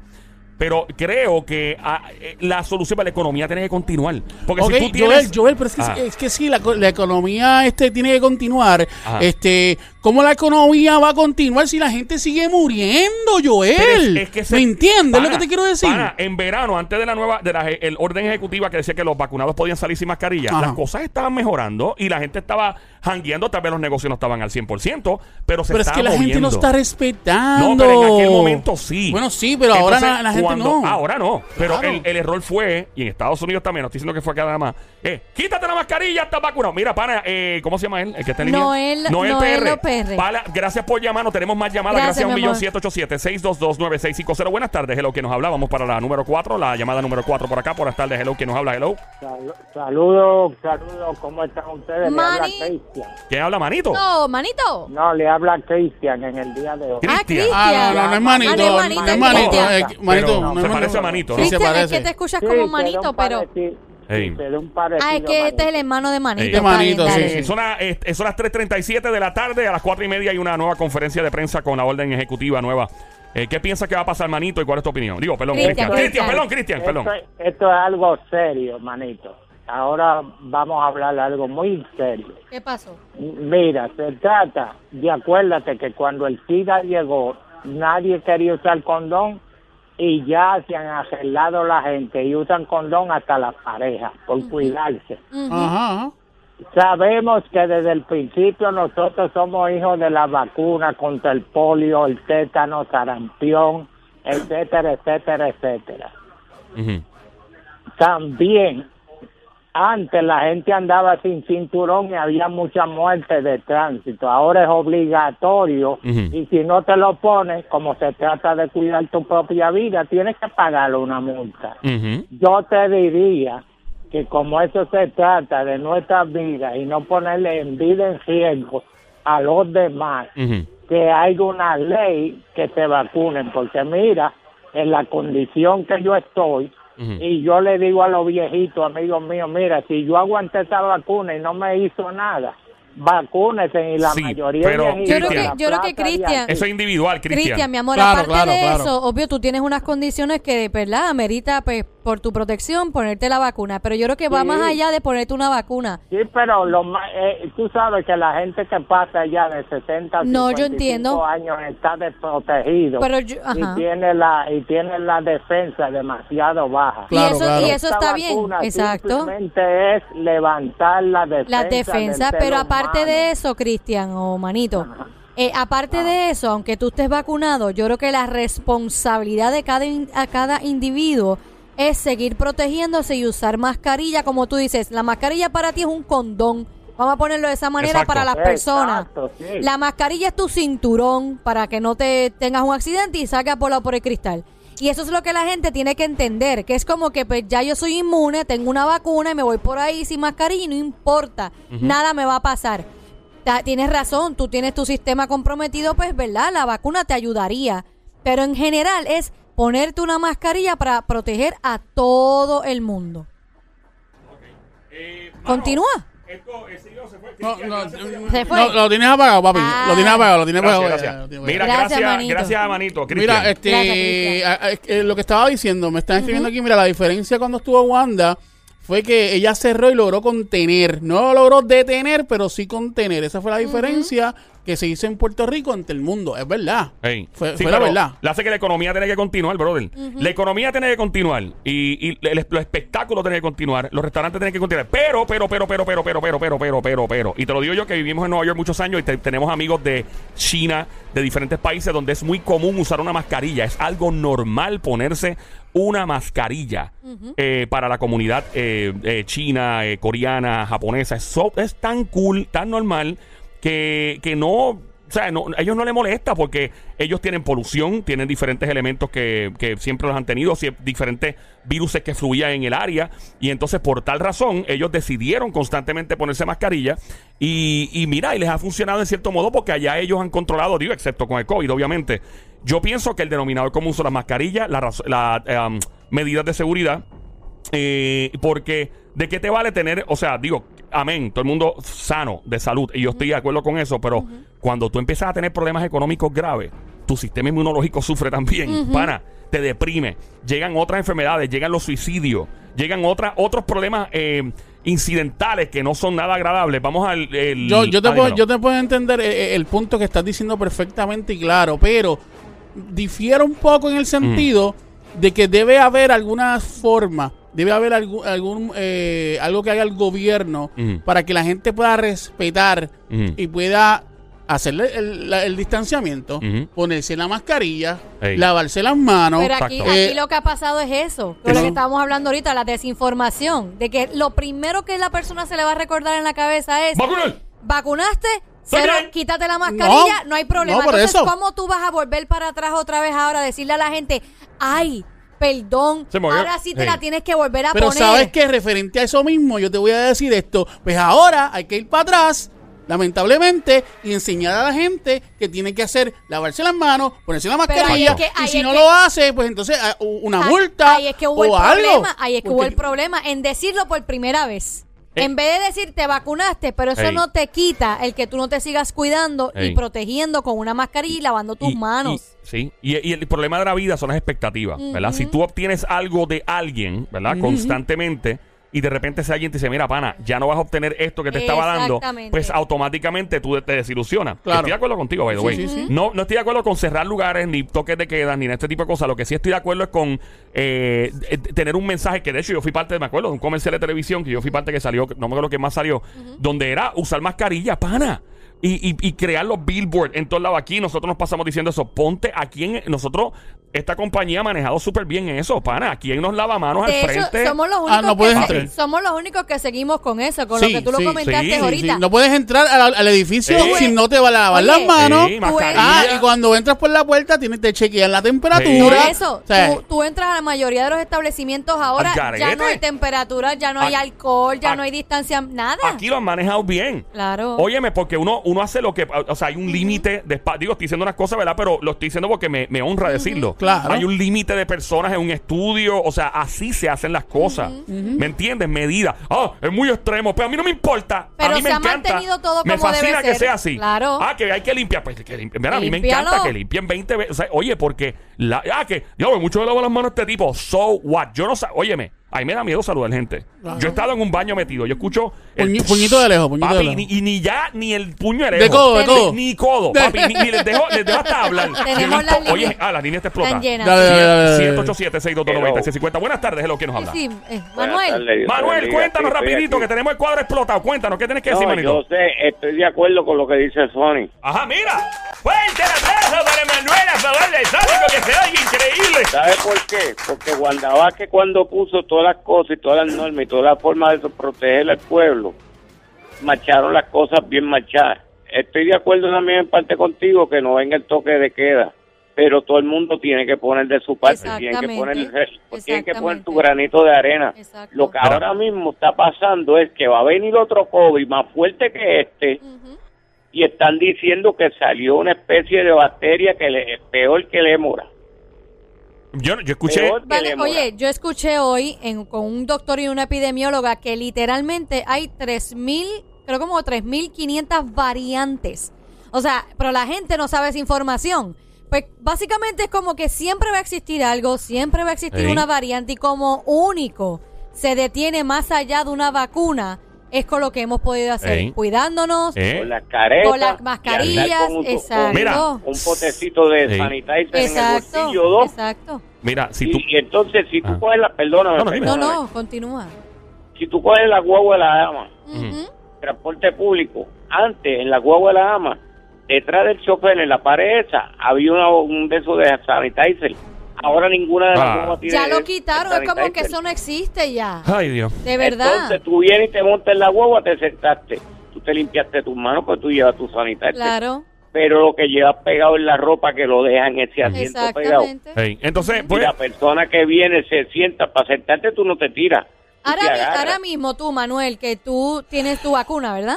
Speaker 1: Pero creo que ah, eh, la solución para la economía tiene que continuar. Porque si tú tienes.
Speaker 3: Joel, Joel, pero es que,
Speaker 1: Ajá.
Speaker 3: es que sí, la, co- la economía este tiene que continuar este ¿cómo la economía va a continuar si la gente sigue muriendo, Joel?
Speaker 1: Pero es- es que se-
Speaker 3: ¿Me entiendes lo que te quiero decir?
Speaker 1: pana, en verano, antes de la nueva, de la el orden ejecutiva que decía que los vacunados podían salir sin mascarilla,
Speaker 3: Ajá.
Speaker 1: las cosas estaban mejorando y la gente estaba jangueando, tal vez los negocios no estaban al 100%, pero se
Speaker 3: pero es que la gente no está respetando.
Speaker 1: No, pero en aquel momento sí.
Speaker 3: Bueno, sí, pero ahora la, la gente
Speaker 1: cuando-
Speaker 3: no.
Speaker 1: Ahora no. Pero
Speaker 3: Claro.
Speaker 1: el, el error fue, y en Estados Unidos también, no estoy diciendo que fue acá nada más, eh, quítate la mascarilla, estás vacunado. Mira, pana, eh, ¿cómo se llama él? El que está en línea.
Speaker 2: Noel- Noel PR.
Speaker 1: Pala- gracias por llamarnos, tenemos más llamadas.
Speaker 2: Gracias,
Speaker 1: Gracias, a
Speaker 2: mi amor.
Speaker 1: 1-787-622-9650. Buenas tardes, hello, que nos habla. Vamos para la número 4, la llamada número 4 por acá. Buenas tardes, hello, que nos habla, hello.
Speaker 5: Sal- Saludos, saludos, ¿cómo están ustedes? Le habla. Cristian.
Speaker 1: ¿Quién habla, manito?
Speaker 2: No, manito.
Speaker 5: No, le habla Cristian en el día de hoy.
Speaker 2: Ah,
Speaker 1: Cristian.
Speaker 3: Ah, no, no, no es manito.
Speaker 2: Ah, no es manito,
Speaker 3: no es manito.
Speaker 2: Cristian.
Speaker 3: eh, manito,
Speaker 1: Pero
Speaker 3: no
Speaker 1: se parece a manito, ¿no?
Speaker 3: Sí, se
Speaker 2: es que te escuchas
Speaker 5: Sí,
Speaker 2: como manito, pero...
Speaker 5: parecido-
Speaker 1: Ey.
Speaker 5: sí, se da un parecido
Speaker 2: Ah, es que este es el hermano de manito.
Speaker 1: Ey.
Speaker 3: De
Speaker 2: está bien,
Speaker 3: manito,
Speaker 2: dale.
Speaker 3: sí, sí.
Speaker 1: Son, las, eh, son las 3.37 de la tarde, a las 4 y media hay una nueva conferencia de prensa con la orden ejecutiva nueva. Eh, ¿Qué piensas que va a pasar, manito, y cuál es tu opinión? Digo, perdón,
Speaker 2: Cristian,
Speaker 1: Cristian. Cristian,
Speaker 2: Cristian.
Speaker 1: perdón, Cristian, perdón.
Speaker 5: Esto, esto es algo serio, manito. Ahora vamos a hablar de algo muy serio.
Speaker 2: ¿Qué pasó?
Speaker 5: Mira, se trata de acuérdate que cuando el SIDA llegó, nadie quería usar condón y ya se han arreglado la gente y usan condón hasta las parejas por cuidarse. Sabemos que desde el principio nosotros somos hijos de la vacuna contra el polio, el tétano, sarampión, etcétera, etcétera, etcétera. También, antes la gente andaba sin cinturón y había mucha muerte de tránsito. Ahora es obligatorio y si no te lo pones, como se trata de cuidar tu propia vida, tienes que pagarle una multa. Yo te diría que como eso se trata de nuestra vida y no ponerle en vida en riesgo a los demás, que hay una ley que te vacunen, porque mira, en la condición que yo estoy,
Speaker 1: Ujú.
Speaker 5: y yo le digo a los viejitos, amigos míos, mira, si yo aguanté esa vacuna y no me hizo nada, vacúnese y la
Speaker 1: Sí,
Speaker 5: mayoría
Speaker 1: pero-
Speaker 5: de
Speaker 2: Yo creo que, yo creo que Cristian,
Speaker 1: Eso es individual, Cristian.
Speaker 2: Cristian, mi amor,
Speaker 3: Claro,
Speaker 2: aparte
Speaker 3: claro,
Speaker 2: de
Speaker 3: claro.
Speaker 2: eso, obvio, tú tienes unas condiciones que, ¿verdad? Amerita, pues, por tu protección, ponerte la vacuna. Pero yo creo que va
Speaker 5: Sí.
Speaker 2: más allá de ponerte una vacuna.
Speaker 5: Sí, pero lo más, eh, tú sabes que la gente que pasa ya de 60 a
Speaker 2: No, yo
Speaker 5: 55
Speaker 2: entiendo.
Speaker 5: años está desprotegido
Speaker 2: Pero yo-
Speaker 5: y tiene la y tiene la defensa demasiado baja.
Speaker 3: Claro,
Speaker 2: y eso,
Speaker 3: claro.
Speaker 2: y eso
Speaker 5: Esta
Speaker 2: está bien, exacto.
Speaker 5: Simplemente es levantar la defensa.
Speaker 2: La
Speaker 5: del
Speaker 2: defensa,
Speaker 5: ser
Speaker 2: pero aparte
Speaker 5: humano.
Speaker 2: de eso, Cristian o Manito, eh, aparte de eso, aunque tú estés vacunado, yo creo que la responsabilidad de cada, in- a cada individuo es seguir protegiéndose y usar mascarilla, como tú dices, la mascarilla para ti es un condón. Vamos a ponerlo de esa manera
Speaker 1: Exacto.
Speaker 2: para las personas.
Speaker 5: Exacto, sí.
Speaker 2: La mascarilla es tu cinturón para que no te tengas un accidente y salgas por, la- por el cristal. Y eso es lo que la gente tiene que entender, que es como que pues, ya yo soy inmune, tengo una vacuna y me voy por ahí sin mascarilla y no importa, nada me va a pasar. Ta- Tienes razón, tú tienes tu sistema comprometido, pues verdad, la vacuna te ayudaría. Pero en general es ponerte una mascarilla para proteger a todo el mundo. Continúa.
Speaker 3: No, no,
Speaker 2: Se fue.
Speaker 3: no, lo tienes apagado, papi.
Speaker 2: Ah.
Speaker 3: Lo tienes apagado, lo tienes
Speaker 1: Gracias,
Speaker 3: apagado.
Speaker 1: gracias.
Speaker 3: lo tienes
Speaker 1: Mira.
Speaker 2: Gracias,
Speaker 1: gracias,
Speaker 2: manito.
Speaker 1: gracias, manito. Cristian.
Speaker 3: Mira,
Speaker 2: Gracias,
Speaker 3: este, a- a- lo que estaba diciendo, me están escribiendo aquí, mira, la diferencia cuando estuvo Wanda fue que ella cerró y logró contener. No lo logró detener, pero sí contener. Esa fue la diferencia que se hizo en Puerto Rico ante el mundo. Es verdad. Fue,
Speaker 1: Sí,
Speaker 3: fue la verdad.
Speaker 1: Le hace que la economía tiene que continuar, brother. La economía tiene que continuar. Y, y el- los espectáculos tienen que continuar. Los restaurantes tienen que continuar. Pero, pero, pero, pero, pero, pero, pero, pero, pero, pero, pero. Y te lo digo yo que vivimos en Nueva York muchos años y te- tenemos amigos de China, de diferentes países donde es muy común usar una mascarilla. Es algo normal ponerse una mascarilla eh, para la comunidad eh, eh, china, eh, coreana, japonesa. Es, so- es tan cool, tan normal que, que no, o sea, no, a ellos no les molesta porque ellos tienen polución, tienen diferentes elementos que, que siempre los han tenido, diferentes virus que fluían en el área y entonces por tal razón ellos decidieron constantemente ponerse mascarilla y, y mira, y les ha funcionado en cierto modo porque allá ellos han controlado, digo, excepto con el COVID, obviamente. Yo pienso que el denominador común son las mascarillas, las la, medidas de seguridad, eh, porque, ¿de qué te vale tener? O sea, digo, amén, todo el mundo sano, de salud, y yo estoy de acuerdo con eso, pero cuando tú empiezas a tener problemas económicos graves, tu sistema inmunológico sufre también, pana, te deprime, llegan otras enfermedades, llegan los suicidios, llegan otros problemas eh, incidentales que no son nada agradables. Vamos al. el-
Speaker 3: Yo, yo, te puedo, yo te puedo entender eh, eh, el punto que estás diciendo perfectamente y claro, pero difiere un poco en el sentido de que debe haber alguna forma, debe haber algún, algún eh, algo que haga el gobierno para que la gente pueda respetar y pueda hacerle el, la- el distanciamiento, ponerse la mascarilla,
Speaker 1: Ey.
Speaker 3: lavarse las manos.
Speaker 2: Pero aquí, aquí
Speaker 3: Eh,
Speaker 2: lo que ha pasado es eso, con lo que estábamos hablando ahorita, la desinformación, de que lo primero que la persona se le va a recordar en la cabeza es,
Speaker 1: ¡Vacunar!
Speaker 2: vacunaste, cero, quítate la mascarilla, no,
Speaker 3: No,
Speaker 2: hay problema.
Speaker 3: no, por
Speaker 2: Entonces,
Speaker 3: eso.
Speaker 2: ¿cómo tú vas a volver para atrás otra vez ahora a decirle a la gente, ay, perdón,
Speaker 1: Se movió.
Speaker 2: ahora sí te
Speaker 1: Sí.
Speaker 2: la tienes que volver a
Speaker 3: Pero
Speaker 2: poner?
Speaker 3: sabes que referente a eso mismo, yo te voy a decir esto. Pues ahora hay que ir para atrás, lamentablemente, y enseñar a la gente que tiene que hacer lavarse las manos, ponerse la
Speaker 2: Pero ahí
Speaker 3: mascarilla.
Speaker 2: es que-
Speaker 3: y
Speaker 2: ahí
Speaker 3: si
Speaker 2: es
Speaker 3: no
Speaker 2: que-
Speaker 3: lo hace, pues entonces ah, u- una
Speaker 2: Ahí-
Speaker 3: multa
Speaker 2: Ahí es que hubo el
Speaker 3: o algo.
Speaker 2: problema, ahí es que hubo
Speaker 3: Porque-
Speaker 2: el problema en decirlo por primera vez.
Speaker 1: Eh.
Speaker 2: En vez de decir te vacunaste, pero eso
Speaker 1: Ey.
Speaker 2: no te quita el que tú no te sigas cuidando
Speaker 1: Ey.
Speaker 2: y protegiendo con una mascarilla y lavando tus
Speaker 1: Y-
Speaker 2: manos.
Speaker 1: y- sí, y, y el problema de la vida son las expectativas, ¿verdad? Si tú obtienes algo de alguien, ¿verdad? Constantemente. Y de repente ese alguien te dice, mira, pana, ya no vas a obtener esto que te estaba dando, pues automáticamente tú te desilusionas.
Speaker 3: Claro.
Speaker 1: Estoy de acuerdo contigo, by the way.
Speaker 3: sí, sí.
Speaker 1: No, no estoy de acuerdo con cerrar lugares, ni toques de queda, ni en este tipo de cosas. Lo que sí estoy de acuerdo es con eh, eh, tener un mensaje que, de hecho, yo fui parte, me acuerdo, de un comercial de televisión que yo fui parte que salió, no me acuerdo qué más salió, donde era usar mascarilla, pana. Y, y, y crear los billboards en todos lados. Aquí nosotros nos pasamos diciendo eso. Ponte aquí en. Nosotros, esta compañía ha manejado súper bien eso, pana. Aquí en nos lava manos al
Speaker 2: hecho,
Speaker 1: frente.
Speaker 2: somos los
Speaker 3: Ah,
Speaker 2: únicos
Speaker 3: no puedes
Speaker 2: que
Speaker 3: entrar.
Speaker 2: somos los únicos que seguimos con eso, con
Speaker 3: Sí,
Speaker 2: lo que tú lo comentaste
Speaker 1: sí,
Speaker 2: ahorita.
Speaker 3: Sí, no puedes entrar al, al edificio
Speaker 1: Sí.
Speaker 3: si no te va a lavar
Speaker 2: Oye,
Speaker 3: las manos.
Speaker 1: Mascarilla.
Speaker 3: Ah, y cuando entras por la puerta tienes que chequear la
Speaker 2: No
Speaker 3: temperatura.
Speaker 2: eso,
Speaker 3: O sea,
Speaker 2: tú, tú entras a la mayoría de los establecimientos ahora, ya no hay temperatura, ya no hay alcohol, ya no hay distancia, nada.
Speaker 1: Aquí lo han manejado bien.
Speaker 2: Claro.
Speaker 1: Óyeme, porque uno, uno hace lo que. O sea, hay un límite de Digo, estoy diciendo unas cosas, ¿verdad? Pero lo estoy diciendo porque me, me honra decirlo.
Speaker 3: Claro.
Speaker 1: Hay un límite de personas en un estudio. O sea, así se hacen las cosas. ¿Me entiendes? Medidas. Ah, es muy extremo. Pero a mí no me importa.
Speaker 2: Pero
Speaker 1: a mí me
Speaker 2: se ha
Speaker 1: encanta.
Speaker 2: mantenido todo
Speaker 1: Me
Speaker 2: como
Speaker 1: fascina
Speaker 2: debe
Speaker 1: que
Speaker 2: ser.
Speaker 1: sea así.
Speaker 2: Claro.
Speaker 1: Ah, que hay que limpiar. Pues que limpien. Mira, a mí me
Speaker 2: Límpialo.
Speaker 1: encanta que limpien 20 veces. O sea, oye, porque. La, ah, que. Yo, mucho le lavo las manos a este tipo. So what? Yo no sé. Óyeme. A mí me da miedo saludar gente. Yo he estado en un baño metido. Yo escucho. el-
Speaker 3: Puñi- puñito de lejos, puñito de
Speaker 1: Papi,
Speaker 3: lejos.
Speaker 1: ni, y ni ya, ni el puño de
Speaker 3: De
Speaker 1: lejos.
Speaker 3: codo, de codo.
Speaker 1: Ni codo, papi. Ni, ni les, dejo, les dejo hasta hablar. Yo he
Speaker 2: Tenemos
Speaker 1: visto-
Speaker 2: las
Speaker 1: oye,
Speaker 2: líneas-
Speaker 1: ah, la línea está
Speaker 2: Están
Speaker 1: explotada.
Speaker 2: llenas.
Speaker 3: Dale, dale, dale, dale.
Speaker 1: 787-622-9650. Buenas tardes, es lo que nos habla.
Speaker 2: Sí, sí, eh,
Speaker 6: Buenas
Speaker 2: Manuel.
Speaker 1: Manuel, cuéntanos rapidito que tenemos el cuadro explotado. Cuéntanos, ¿qué tienes que decir,
Speaker 6: No,
Speaker 1: manito?
Speaker 6: yo sé, estoy de acuerdo con lo que dice Sony.
Speaker 1: Ajá, mira. Fuerte el aplauso para Manuel a favor del Sónico, que se oye increíble.
Speaker 6: ¿Sabe por qué? Porque Wanda Vázquez cuando puso todas las cosas y todas las normas y toda la forma de proteger al pueblo, marcharon las cosas bien marchadas. Estoy de acuerdo también en parte contigo que no venga el toque de queda, pero todo el mundo tiene que poner de su parte, tiene que poner, tiene que poner tu granito de arena.
Speaker 2: Exacto.
Speaker 6: Lo que ahora mismo está pasando es que va a venir otro COVID más fuerte que este y están diciendo que salió una especie de bacteria que le, es peor que el émora.
Speaker 1: Yo, yo escuché.
Speaker 2: Vale, oye, yo escuché hoy en- con un doctor y una epidemióloga que literalmente hay 3.000, creo como 3.500 variantes. O sea, pero la gente no sabe esa información. Pues básicamente es como que siempre va a existir algo, siempre va a existir
Speaker 1: Sí.
Speaker 2: una variante y como único se detiene más allá de una vacuna es con lo que hemos podido hacer, cuidándonos,
Speaker 1: Eh,
Speaker 6: con las caretas,
Speaker 2: con las mascarillas,
Speaker 6: con un,
Speaker 2: exacto.
Speaker 6: con
Speaker 1: Mira.
Speaker 6: un potecito de sanitizer en el
Speaker 2: Exacto,
Speaker 6: bolsillo dos.
Speaker 2: exacto.
Speaker 1: Mira, si
Speaker 6: y,
Speaker 1: tú.
Speaker 6: y entonces si tú
Speaker 1: Ah.
Speaker 6: coges la, perdóname,
Speaker 1: No, no,
Speaker 2: continúa.
Speaker 6: si tú coges la guagua de la dama, transporte público, antes en la guagua de la dama, detrás del chofer en la pared esa, había una- un de esos de sanitizer. Ahora ninguna de las
Speaker 1: Ah.
Speaker 6: guaguas tiene
Speaker 2: Ya lo quitaron, es como que eso no existe ya.
Speaker 1: Ay, Dios.
Speaker 2: De verdad.
Speaker 6: Entonces tú vienes y te montas en la guagua, te sentaste, tú te limpiaste tus manos, pues tú llevas tu sanitizer.
Speaker 2: Claro,
Speaker 6: Pero lo que llevas pegado en la ropa que lo dejan ese asiento pegado.
Speaker 2: exactamente.
Speaker 1: Hey, Entonces,
Speaker 6: Y
Speaker 1: pues.
Speaker 6: la persona que viene se sienta para sentarte, tú no te tiras.
Speaker 2: Ahora,
Speaker 6: te
Speaker 2: mi-
Speaker 6: agarras.
Speaker 2: ahora mismo tú, Manuel, que tú tienes tu vacuna, ¿verdad?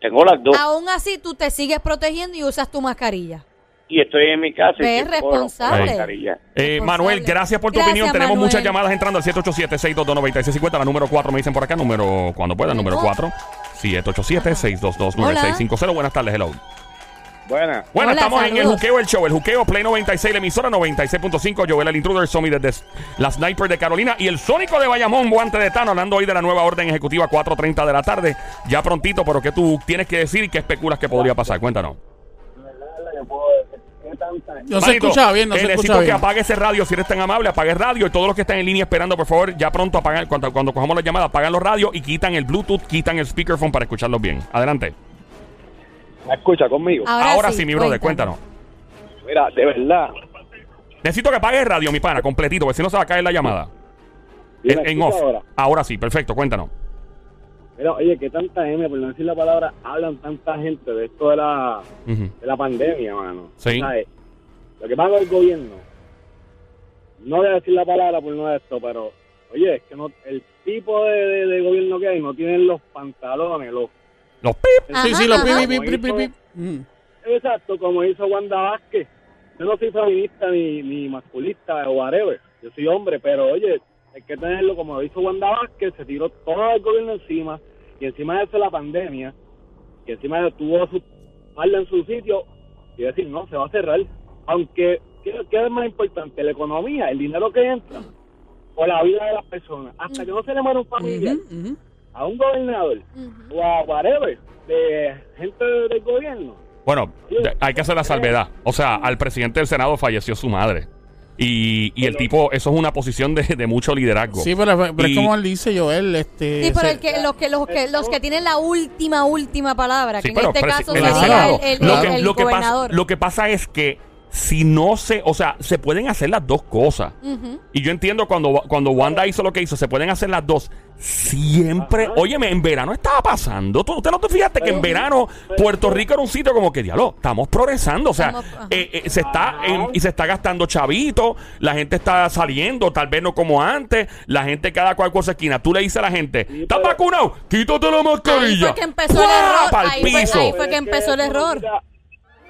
Speaker 6: Tengo las dos
Speaker 2: Aún así tú te sigues protegiendo y usas tu mascarilla.
Speaker 6: Y estoy en mi casa.
Speaker 2: Ve,
Speaker 6: con-
Speaker 2: responsable.
Speaker 1: Eh. Manuel, gracias por tu
Speaker 2: Gracias,
Speaker 1: opinión. Tenemos
Speaker 2: Manuel.
Speaker 1: muchas llamadas entrando al 787-622-9650. La número 4 me dicen por acá. Número, cuando pueda, número 4. 787-622-9650. Buenas tardes, hello.
Speaker 7: Buena.
Speaker 1: Bueno,
Speaker 2: Hola,
Speaker 1: estamos en el. Juqueo, el show. El Juqueo Play 96, la emisora 96.5. Joel el Intruder, Somi desde la Sniper de Carolina. Y el Sónico de Bayamón, guante de Tano, hablando hoy de la nueva orden ejecutiva 4.30 de la tarde. Ya prontito, pero ¿qué tú tienes que decir y qué especulas que podría pasar? Cuéntanos.
Speaker 3: No se
Speaker 1: Manito,
Speaker 3: escucha bien, no
Speaker 1: eh,
Speaker 3: se
Speaker 1: necesito
Speaker 3: escucha
Speaker 1: que
Speaker 3: bien.
Speaker 1: apague ese radio si eres tan amable, apague el radio y todos los que están en línea esperando, por favor, ya pronto apagan, cuando, cuando cojamos la llamada, apagan los radios y quitan el Bluetooth, quitan el speakerphone para escucharlos bien. Adelante.
Speaker 7: ¿Me escucha conmigo?
Speaker 1: Ahora, sí, mi brother, cuéntanos.
Speaker 7: Mira, de verdad.
Speaker 1: Necesito que apague el radio, mi pana, completito, porque si no se va a caer la llamada.
Speaker 7: ¿Sí me
Speaker 1: En, en
Speaker 7: escucha
Speaker 1: off.
Speaker 7: ahora?
Speaker 1: Ahora sí, perfecto, cuéntanos.
Speaker 7: Mira, oye, que tanta M, por no decir la palabra, hablan tanta gente de esto de la, de la pandemia, mano.
Speaker 1: Sí.
Speaker 7: ¿Sabes? Lo que pasa con el gobierno, no voy a decir la palabra por no esto, pero, oye, es que no, el tipo de, de- de gobierno que hay no tienen los pantalones, los
Speaker 1: Los pip.
Speaker 3: Sí, sí, los
Speaker 2: ajá.
Speaker 3: pi, pi, pi, pi, pi, pi. Mm.
Speaker 7: Exacto, como hizo Wanda Vázquez. Yo no soy feminista ni, ni masculista o whatever. Yo soy hombre, pero oye, hay que tenerlo como lo hizo Wanda Vázquez. Se tiró todo el gobierno encima y encima de eso la pandemia. Y encima de eso tuvo su espalda en su sitio y decir, no, se va a cerrar. Aunque, ¿qué, qué es más importante? La economía, el dinero que entra o la vida de las personas. Hasta que no se le muera un familiar a un gobernador o a whatever de gente del gobierno.
Speaker 1: Bueno, hay que hacer la salvedad. O sea, al presidente del Senado falleció su madre. Y, y el tipo, eso es una posición de, de mucho liderazgo.
Speaker 3: Sí, pero, pero
Speaker 1: Y-
Speaker 3: es como él dice, Joel, este...
Speaker 2: Sí, pero
Speaker 3: se-
Speaker 2: el que, los, que, los, que, los que tienen la última, última palabra,
Speaker 1: Sí,
Speaker 2: que en
Speaker 1: pero
Speaker 2: este caso sería el, el-
Speaker 1: lo,
Speaker 2: el-
Speaker 1: que,
Speaker 2: el
Speaker 1: lo que pasa,
Speaker 2: gobernador.
Speaker 1: lo que pasa es que si no se, o sea, se pueden hacer las dos cosas. Y yo entiendo cuando, cuando Wanda hizo lo que hizo, se pueden hacer las dos. Siempre, óyeme, en verano estaba pasando. ¿Tú, ¿Usted no te fijaste que en verano Puerto Rico era un sitio como que, diablo, estamos progresando? O sea,
Speaker 2: Estamos- ajá.
Speaker 1: eh, eh, se está en- y se está gastando chavito, la gente está saliendo, tal vez no como antes, la gente cada cual con su esquina. Tú le dices a la gente, ¿estás
Speaker 7: pero-
Speaker 1: vacunado? Quítate la
Speaker 2: Ahí
Speaker 1: mascarilla.
Speaker 2: fue que empezó el error. Ahí fue, ahí que empezó el error.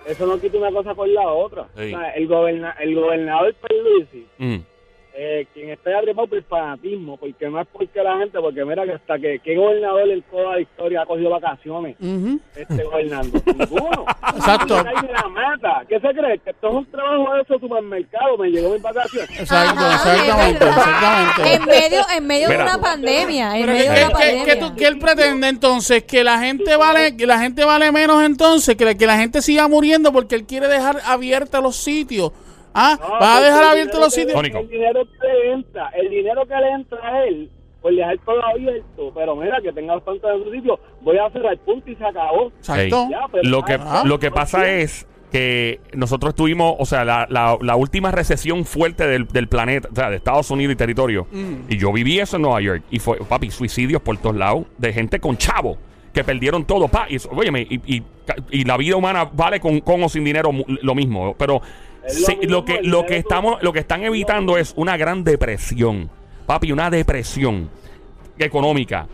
Speaker 7: Eso no quita una cosa por la otra.
Speaker 1: Sí.
Speaker 7: O sea, el, goberna, el gobernador Pierluisi,
Speaker 1: Mm.
Speaker 7: Eh, quien está atrapado por el fanatismo, porque no es porque la gente, porque mira que hasta que qué gobernador en toda la historia ha cogido vacaciones
Speaker 3: Ujú.
Speaker 7: este gobernando. Ninguno.
Speaker 3: Exacto.
Speaker 7: La mata. ¿Qué se cree? Que esto es un trabajo de esos supermercados. Me llegó mi vacaciones.
Speaker 3: Exacto,
Speaker 2: Ajá,
Speaker 3: exactamente.
Speaker 2: En medio, en medio de una pandemia. En
Speaker 3: Pero
Speaker 2: medio
Speaker 3: ¿qué,
Speaker 2: de una
Speaker 3: qué-
Speaker 2: pandemia.
Speaker 3: qué tú- qué él pretende entonces? Que la gente vale, que la gente vale menos entonces, que la, que la gente siga muriendo porque él quiere dejar abiertos los sitios. Ah,
Speaker 7: No,
Speaker 3: vas a dejar abiertos los sitios.
Speaker 1: Tónico.
Speaker 7: El dinero que le entra, el dinero que le entra a él, por dejar todo abierto, pero mira, que tenga bastante en su sitio, voy a cerrar el punto y se acabó.
Speaker 3: Exacto.
Speaker 1: Ey,
Speaker 7: Ya, pero-
Speaker 1: lo que,
Speaker 3: Ah.
Speaker 1: lo que pasa es que nosotros tuvimos, o sea, la, la- la última recesión fuerte del, del planeta, o sea, de Estados Unidos y territorio.
Speaker 3: Mm.
Speaker 1: Y yo viví eso en Nueva York. Y fue, papi, suicidios por todos lados de gente con chavo que perdieron todo. Pa, y, óyeme, y, y- y la vida humana vale con, con o sin dinero lo mismo. Pero
Speaker 7: lo
Speaker 1: sí, lo, que, lo que estamos, lo que están evitando es una gran depresión. Papi, una depresión económica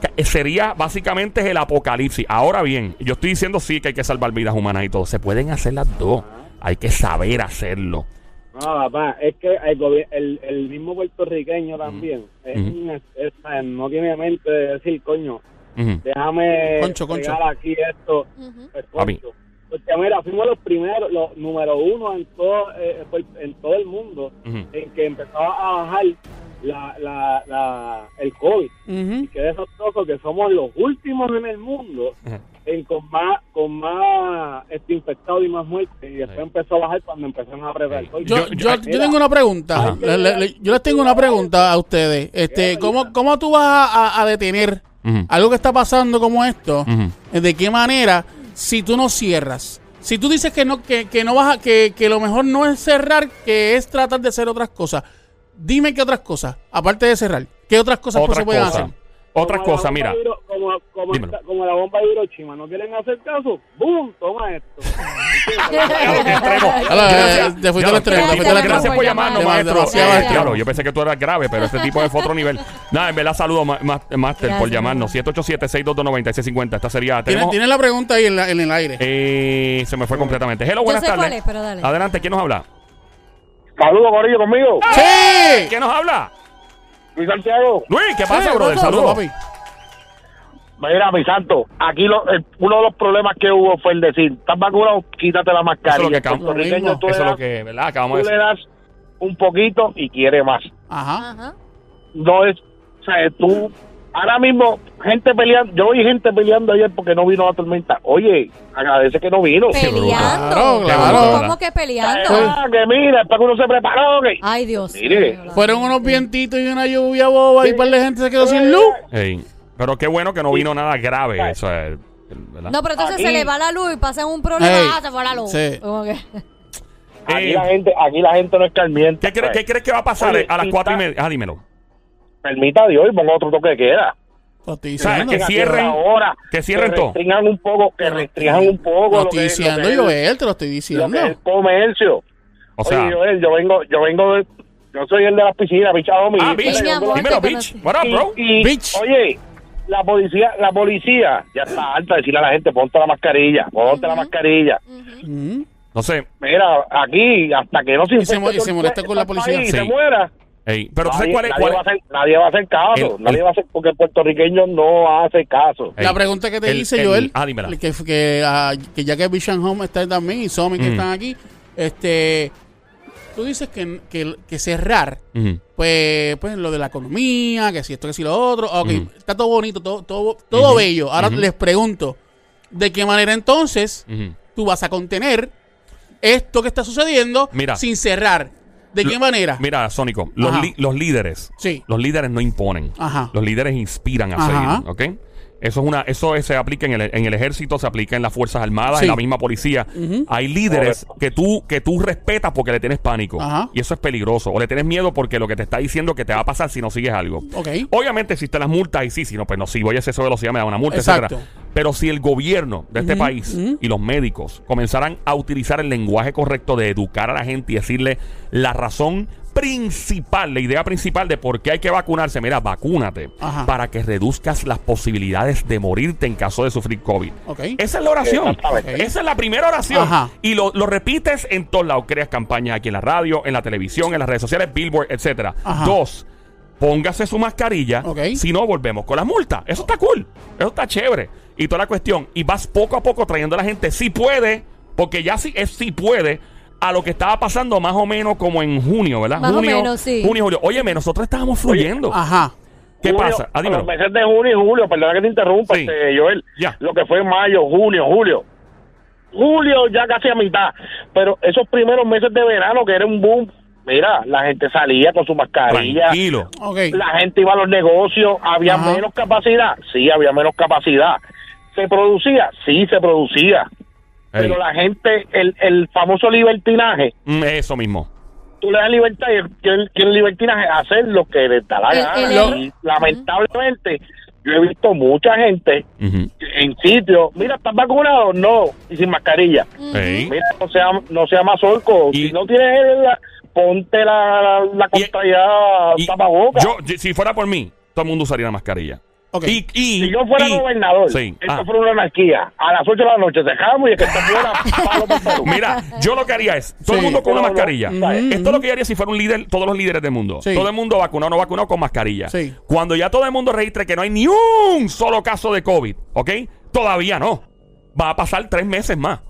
Speaker 1: ca- sería básicamente el apocalipsis. Ahora bien, yo estoy diciendo sí que hay que salvar vidas humanas y todo. Se pueden hacer las dos. Hay que saber hacerlo.
Speaker 7: No, papá, es que el, el, el mismo puertorriqueño también es es- es- no tiene mente de decir, coño, déjame
Speaker 3: Concho,
Speaker 7: aquí esto. Pues, concho. Porque mira, fuimos los primeros, los número uno en todo, eh, en todo el mundo en que empezaba a bajar la, la, la, el COVID.
Speaker 3: Ujú.
Speaker 7: Y que desastroso que somos los últimos en el mundo en con más con más este, infectados y más muertes. Y después
Speaker 1: Sí.
Speaker 7: empezó a bajar cuando empezaron a apretar.
Speaker 1: Sí.
Speaker 7: todo.
Speaker 3: Yo,
Speaker 1: Yo-
Speaker 3: yo, tengo una pregunta.
Speaker 1: Ajá.
Speaker 3: Le- le- le- yo les tengo una pregunta a ustedes. Este, ¿cómo, cómo tú vas a, a- a detener algo que está pasando como esto? ¿De qué manera? Si tú no cierras. Si tú dices que no, que, que no vas a, que, que lo mejor no es cerrar, que es tratar de hacer otras cosas. Dime qué otras cosas, aparte de cerrar, qué otras cosas pues,
Speaker 1: Otra
Speaker 3: se pueden hacer.
Speaker 1: Otra
Speaker 7: Como la
Speaker 1: cosa,
Speaker 7: bomba
Speaker 1: mira.
Speaker 7: Hiro- como, como, esta- como la bomba de Hiroshima, ¿no quieren hacer caso? ¡Bum! Toma esto.
Speaker 3: Te fuiste al extremo, te fuiste al
Speaker 1: Gracias
Speaker 3: extremo.
Speaker 1: por llamarnos, maestro. claro, yo pensé que tú eras grave, pero este tipo es otro nivel. Nada, en verdad, ma- Master, por llamarnos.
Speaker 2: mamá.
Speaker 1: 787-622-9650. Esta sería.
Speaker 3: Tienes, la pregunta ahí en, el aire.
Speaker 1: eh, se me fue completamente. Hello, buenas tardes.
Speaker 2: es, pero dale.
Speaker 1: Adelante, ¿quién nos habla?
Speaker 7: Saludos, Corillo, conmigo.
Speaker 3: ¡Sí!
Speaker 1: ¿Quién nos habla?
Speaker 7: Luis Santiago.
Speaker 1: Luis, ¿qué pasa,
Speaker 3: Sí,
Speaker 1: brother?
Speaker 3: ¿qué pasa,
Speaker 1: Saludos.
Speaker 3: papi?
Speaker 8: Mira, mi santo, aquí lo- el- uno de los problemas que hubo fue el decir, ¿estás vacunado? Quítate la
Speaker 1: Eso es
Speaker 8: mascarilla.
Speaker 1: lo que
Speaker 8: puertorriqueño, tú,
Speaker 1: eso
Speaker 8: le
Speaker 1: es lo
Speaker 8: das,
Speaker 1: que, ¿verdad? Acabamos de
Speaker 8: tú le
Speaker 1: decir.
Speaker 8: das un poquito y quiere más.
Speaker 3: Ajá.
Speaker 2: Ajá.
Speaker 8: No es, o sea, tú, ahora mismo, gente peleando, yo vi gente peleando ayer porque no vino la tormenta. Oye, agradece que no vino.
Speaker 2: Peleando.
Speaker 3: Claro,
Speaker 1: claro.
Speaker 2: ¿Cómo que peleando?
Speaker 8: Ah, que mira, es para que uno se preparó. Que...
Speaker 2: Ay, Dios.
Speaker 8: Mire.
Speaker 3: Fueron unos vientitos y una lluvia boba y un par de gente se quedó sin luz.
Speaker 1: Pero qué bueno que no vino nada grave. Eso es, ¿verdad?
Speaker 2: No, pero entonces
Speaker 8: Aquí-
Speaker 2: se le va la luz y pasan un problema. Ah, se fue la luz.
Speaker 3: sí.
Speaker 8: Aquí
Speaker 1: Eh,
Speaker 8: la gente, aquí la gente no es calmienta.
Speaker 1: ¿Qué, crees,
Speaker 8: pues.
Speaker 1: ¿Qué crees que va a pasar
Speaker 8: Oye,
Speaker 1: a las
Speaker 8: y
Speaker 1: cuatro y media? Ah, dímelo.
Speaker 8: Permita Dios y ponga otro toque de queda.
Speaker 3: Lo estoy
Speaker 1: ¿Sabes
Speaker 3: diciendo.
Speaker 1: que cierren?
Speaker 8: ahora,
Speaker 1: que cierren todo.
Speaker 8: restringan un poco, que restringan un poco
Speaker 3: Lo
Speaker 8: lo
Speaker 3: estoy
Speaker 8: que,
Speaker 3: diciendo,
Speaker 8: lo que es-
Speaker 3: Joel, te lo estoy
Speaker 8: lo
Speaker 3: diciendo.
Speaker 8: que es el comercio.
Speaker 1: O sea,
Speaker 8: Oye, Joel, yo vengo, yo vengo de, yo soy el de las piscinas, bichado mi.
Speaker 1: ah, Bitch. Dímelo, Bitch. What up, bro?
Speaker 8: y, y,
Speaker 3: Bitch.
Speaker 8: oye, la policía, la policía ya está alta de decirle a la gente, ponte la mascarilla, ponte la mascarilla.
Speaker 3: Mm.
Speaker 1: No sé.
Speaker 8: Mira, aquí, hasta que no se
Speaker 3: Y se y se molesta con la policía.
Speaker 8: país y
Speaker 1: Sí.
Speaker 8: se muera.
Speaker 1: Ey, pero tú sabes
Speaker 8: nadie,
Speaker 1: cuál es.
Speaker 8: nadie
Speaker 1: cuál
Speaker 8: va a hacer, nadie va a hacer caso,
Speaker 1: El-
Speaker 8: nadie
Speaker 1: el-
Speaker 8: va a hacer, porque el puertorriqueño no hace caso.
Speaker 1: Ey,
Speaker 3: La pregunta que te
Speaker 1: el-
Speaker 3: hice,
Speaker 1: el-
Speaker 3: Joel,
Speaker 1: Ah, dímela.
Speaker 3: que, que, ah, que ya que Vision Home está también y Somi que
Speaker 1: Mm.
Speaker 3: están aquí, este, tú dices que, que, que cerrar, pues, pues lo de la economía, que si esto, que si lo otro, ok,
Speaker 1: Ujú.
Speaker 3: está todo bonito, todo, todo, todo bello. Ahora les pregunto, ¿de qué manera entonces tú vas a contener esto que está sucediendo
Speaker 1: Mira.
Speaker 3: sin cerrar? ¿De qué manera?
Speaker 1: Mira, Sónico, los,
Speaker 3: Ajá.
Speaker 1: li- los líderes.
Speaker 3: Sí.
Speaker 1: Los líderes no imponen.
Speaker 3: Ajá.
Speaker 1: Los líderes inspiran a
Speaker 3: Ajá.
Speaker 1: seguir. ¿Ok? Eso es una, eso es- se aplica en el, en el ejército, se aplica en las fuerzas armadas,
Speaker 3: Sí.
Speaker 1: en la misma policía. Hay líderes que tú, que tú respetas porque le tienes pánico.
Speaker 3: Ajá.
Speaker 1: Y eso es peligroso. O le tienes miedo porque lo que te está diciendo que te va a pasar si no sigues algo.
Speaker 3: Ok.
Speaker 1: Obviamente existen las multas y sí, si no, pues no, si voy a exceso de velocidad me da una multa,
Speaker 3: Exacto.
Speaker 1: etcétera. Pero si el gobierno de este país y los médicos comenzaran a utilizar el lenguaje correcto de educar a la gente y decirle la razón principal, la idea principal de por qué hay que vacunarse, mira, vacúnate
Speaker 3: Ajá.
Speaker 1: para que reduzcas las posibilidades de morirte en caso de sufrir COVID. Esa es la oración. Esa es la primera oración.
Speaker 3: Ajá.
Speaker 1: Y lo, lo repites en todos lados. Creas campañas aquí en la radio, en la televisión, en las redes sociales, Billboard, etcétera.
Speaker 3: Ajá.
Speaker 1: Dos, póngase su mascarilla. Si no, volvemos con las multas. Eso está cool. Eso está chévere. Y toda la cuestión. Y vas poco a poco trayendo a la gente. Si puede, porque ya sí es si puede. A lo que estaba pasando más o menos como en junio, ¿verdad?
Speaker 2: Más o
Speaker 1: junio,
Speaker 2: menos, sí.
Speaker 1: Junio, julio. Óyeme, nosotros estábamos fluyendo.
Speaker 3: Ajá.
Speaker 1: ¿Qué pasa? Ah,
Speaker 8: los meses de junio y julio, perdona que te interrumpa,
Speaker 1: Sí.
Speaker 8: este, Joel.
Speaker 1: Ya.
Speaker 8: Lo que fue mayo, junio, julio. Julio ya casi a mitad. Pero esos primeros meses de verano, que era un boom, mira, la gente salía con su mascarilla.
Speaker 1: Tranquilo.
Speaker 3: Ok.
Speaker 8: La gente iba a los negocios, había
Speaker 3: Ajá.
Speaker 8: menos capacidad. Sí, había menos capacidad. ¿Se producía? Sí, se producía.
Speaker 1: Ey.
Speaker 8: Pero la gente, el, el famoso libertinaje,
Speaker 1: Mm, Eso mismo.
Speaker 8: tú le das libertad y el, libertinaje hacer lo que le da la gana.
Speaker 2: el error-
Speaker 8: y lamentablemente, yo he visto mucha gente en sitios, mira, ¿estás vacunado? No, y sin mascarilla. Mira, no sea, no sea más orco.
Speaker 1: Y-
Speaker 8: si no tienes la- ponte la, la, la tapabocas.
Speaker 1: yo, yo- si fuera por mí, todo el mundo usaría la mascarilla. Y, y-
Speaker 8: si yo fuera
Speaker 1: y-
Speaker 8: gobernador,
Speaker 1: Sí.
Speaker 8: esto
Speaker 1: Ah.
Speaker 8: fuera una anarquía. A las 8 de la noche dejamos y el que fuera.
Speaker 1: Mira, yo lo que haría es, todo el mundo con una mascarilla. Esto es lo que yo haría si fuera un líder, todos los líderes del mundo.
Speaker 3: Sí.
Speaker 1: Todo el mundo vacunado o no vacunado con mascarilla.
Speaker 3: Sí.
Speaker 1: Cuando ya todo el mundo registre que no hay ni un solo caso de COVID, ¿ok? Todavía no. Va a pasar tres meses más.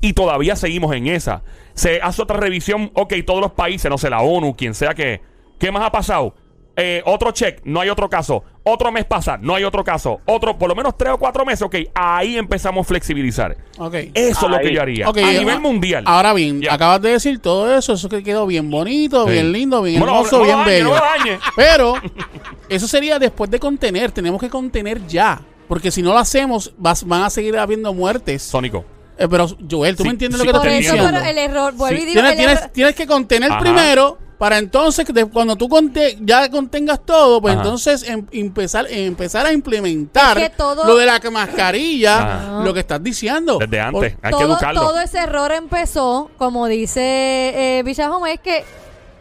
Speaker 1: Y todavía seguimos en esa. Se hace otra revisión, ok, todos los países, no sé, la ONU, quien sea que... ¿Qué más ha pasado? Eh, otro check, no hay otro caso. Otro mes pasa, no hay otro caso. Otro, por lo menos tres o cuatro meses, ok. Ahí empezamos a flexibilizar.
Speaker 3: Ok.
Speaker 1: Eso es lo que yo haría.
Speaker 3: Ok,
Speaker 1: a nivel mundial.
Speaker 3: Ahora bien, acabas de decir todo eso, eso que quedó bien bonito,
Speaker 1: Sí.
Speaker 3: bien lindo, bien
Speaker 1: Bueno,
Speaker 3: hermoso,
Speaker 1: no
Speaker 3: bien
Speaker 1: dañe,
Speaker 3: bello.
Speaker 1: no lo dañe.
Speaker 3: Pero eso sería después de contener, tenemos que contener ya, porque si no lo hacemos vas- van a seguir habiendo muertes.
Speaker 1: Sónico.
Speaker 3: Eh, pero Joel, ¿tú
Speaker 1: Sí,
Speaker 3: me entiendes
Speaker 1: sí,
Speaker 3: lo que te estoy
Speaker 2: eso,
Speaker 3: diciendo?
Speaker 2: pero el error, vuelvo
Speaker 3: Sí,
Speaker 2: y digo,
Speaker 3: tienes,
Speaker 2: el
Speaker 3: tienes-
Speaker 2: error-
Speaker 3: tienes que contener
Speaker 1: Ajá.
Speaker 3: primero para entonces, cuando tú conte- ya contengas todo, pues
Speaker 1: Ajá.
Speaker 3: entonces em- empezar, empezar a implementar
Speaker 2: Es que todo-
Speaker 3: lo de la mascarilla,
Speaker 1: Ajá.
Speaker 3: lo que estás diciendo.
Speaker 1: Desde antes.
Speaker 3: Por-
Speaker 1: Hay que
Speaker 2: todo,
Speaker 1: educarlo.
Speaker 2: todo ese error empezó, como dice eh, Villajome, es que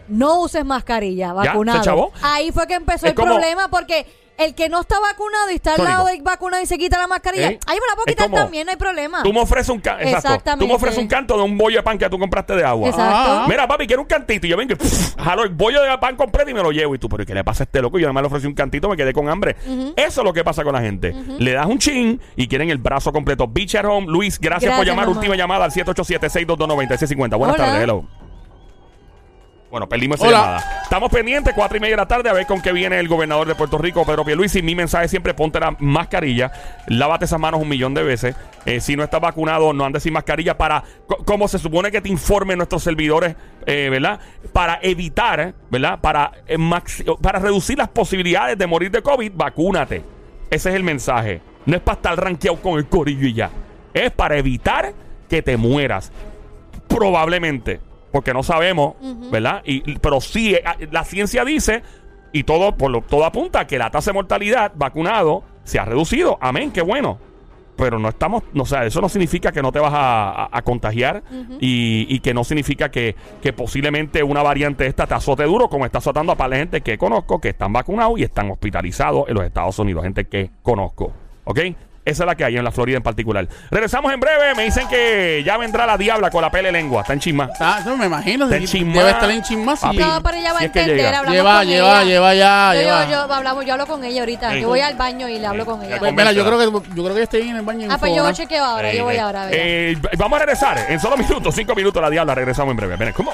Speaker 2: no uses mascarilla, vacunado. Ahí fue que empezó
Speaker 1: Es
Speaker 2: el
Speaker 1: como-
Speaker 2: problema porque el que no está vacunado y está al lado del vacunado y se quita la mascarilla,
Speaker 1: ¿Eh?
Speaker 2: ahí me la puedo quitar
Speaker 1: como-
Speaker 2: también, no hay problema.
Speaker 1: Tú me ofreces un canto. Exacto. Tú
Speaker 2: Exactamente.
Speaker 1: me ofreces un canto de un bollo de pan que tú compraste de agua.
Speaker 2: Exacto.
Speaker 3: Ah.
Speaker 1: Mira, papi, quiero un cantito. Y yo vengo y pff, jalo el bollo de pan completo y me lo llevo. Y tú, pero ¿y ¿qué le pasa a este loco? Yo nada más le ofrecí un cantito, me quedé con hambre. Eso es lo que pasa con la gente. Le das un chin y quieren el brazo completo. Beach at Home. Luis, gracias, por llamar.
Speaker 2: mamá.
Speaker 1: Última llamada al 787-622-9650. Buenas
Speaker 2: Hola.
Speaker 1: tardes, hello. Bueno, perdimos esa
Speaker 3: Hola.
Speaker 1: llamada. Estamos pendientes, cuatro y media de la tarde, a ver con qué viene el gobernador de Puerto Rico, Pedro Pierluisi. Mi mensaje siempre, ponte la mascarilla, lávate esas manos un millón de veces. Eh, si no estás vacunado, no andes sin mascarilla para, co- como se supone que te informen nuestros servidores, eh, ¿verdad? Para evitar, ¿verdad? Para, eh, para reducir las posibilidades de morir de COVID, vacúnate. Ese es el mensaje. No es para estar rankeado con el corillo y ya. Es para evitar que te mueras probablemente, porque no sabemos, ¿verdad? Y, pero sí, eh, la ciencia dice, y todo, por lo, todo apunta que la tasa de mortalidad vacunado se ha reducido. Amén, qué bueno. Pero no estamos, no, o sea, eso no significa que no te vas a, a- a contagiar y, y que no significa que, que posiblemente una variante esta te azote duro, como está azotando a par de gente que conozco que están vacunados y están hospitalizados en los Estados Unidos, gente que conozco. ¿Ok? Esa es la que hay en la Florida en particular. Regresamos en breve. Me dicen que ya vendrá la diabla con la pele lengua. Está en chisma.
Speaker 3: Está- eso me imagino.
Speaker 1: Está
Speaker 3: sí,
Speaker 1: en chisma.
Speaker 3: Debe estar en chisma. sí.
Speaker 2: No, pero ella va
Speaker 1: Si
Speaker 2: a
Speaker 1: es que
Speaker 2: entender,
Speaker 1: llega.
Speaker 2: hablamos
Speaker 3: Lleva,
Speaker 2: con
Speaker 3: lleva,
Speaker 2: ella.
Speaker 3: lleva ya.
Speaker 2: Yo,
Speaker 3: lleva.
Speaker 2: yo, yo, hablamos, yo hablo con ella ahorita.
Speaker 1: Ey.
Speaker 2: Yo voy al baño y le hablo
Speaker 1: Ey.
Speaker 2: con ella.
Speaker 3: Pues, mira, yo creo que yo creo que esté en el baño.
Speaker 2: Ah, pues yo
Speaker 3: enfogonada.
Speaker 2: chequeo ahora, yo voy ahora. a ver.
Speaker 1: Eh, vamos a regresar en solo minutos, cinco minutos la diabla. Regresamos en breve. Ven, ¿cómo?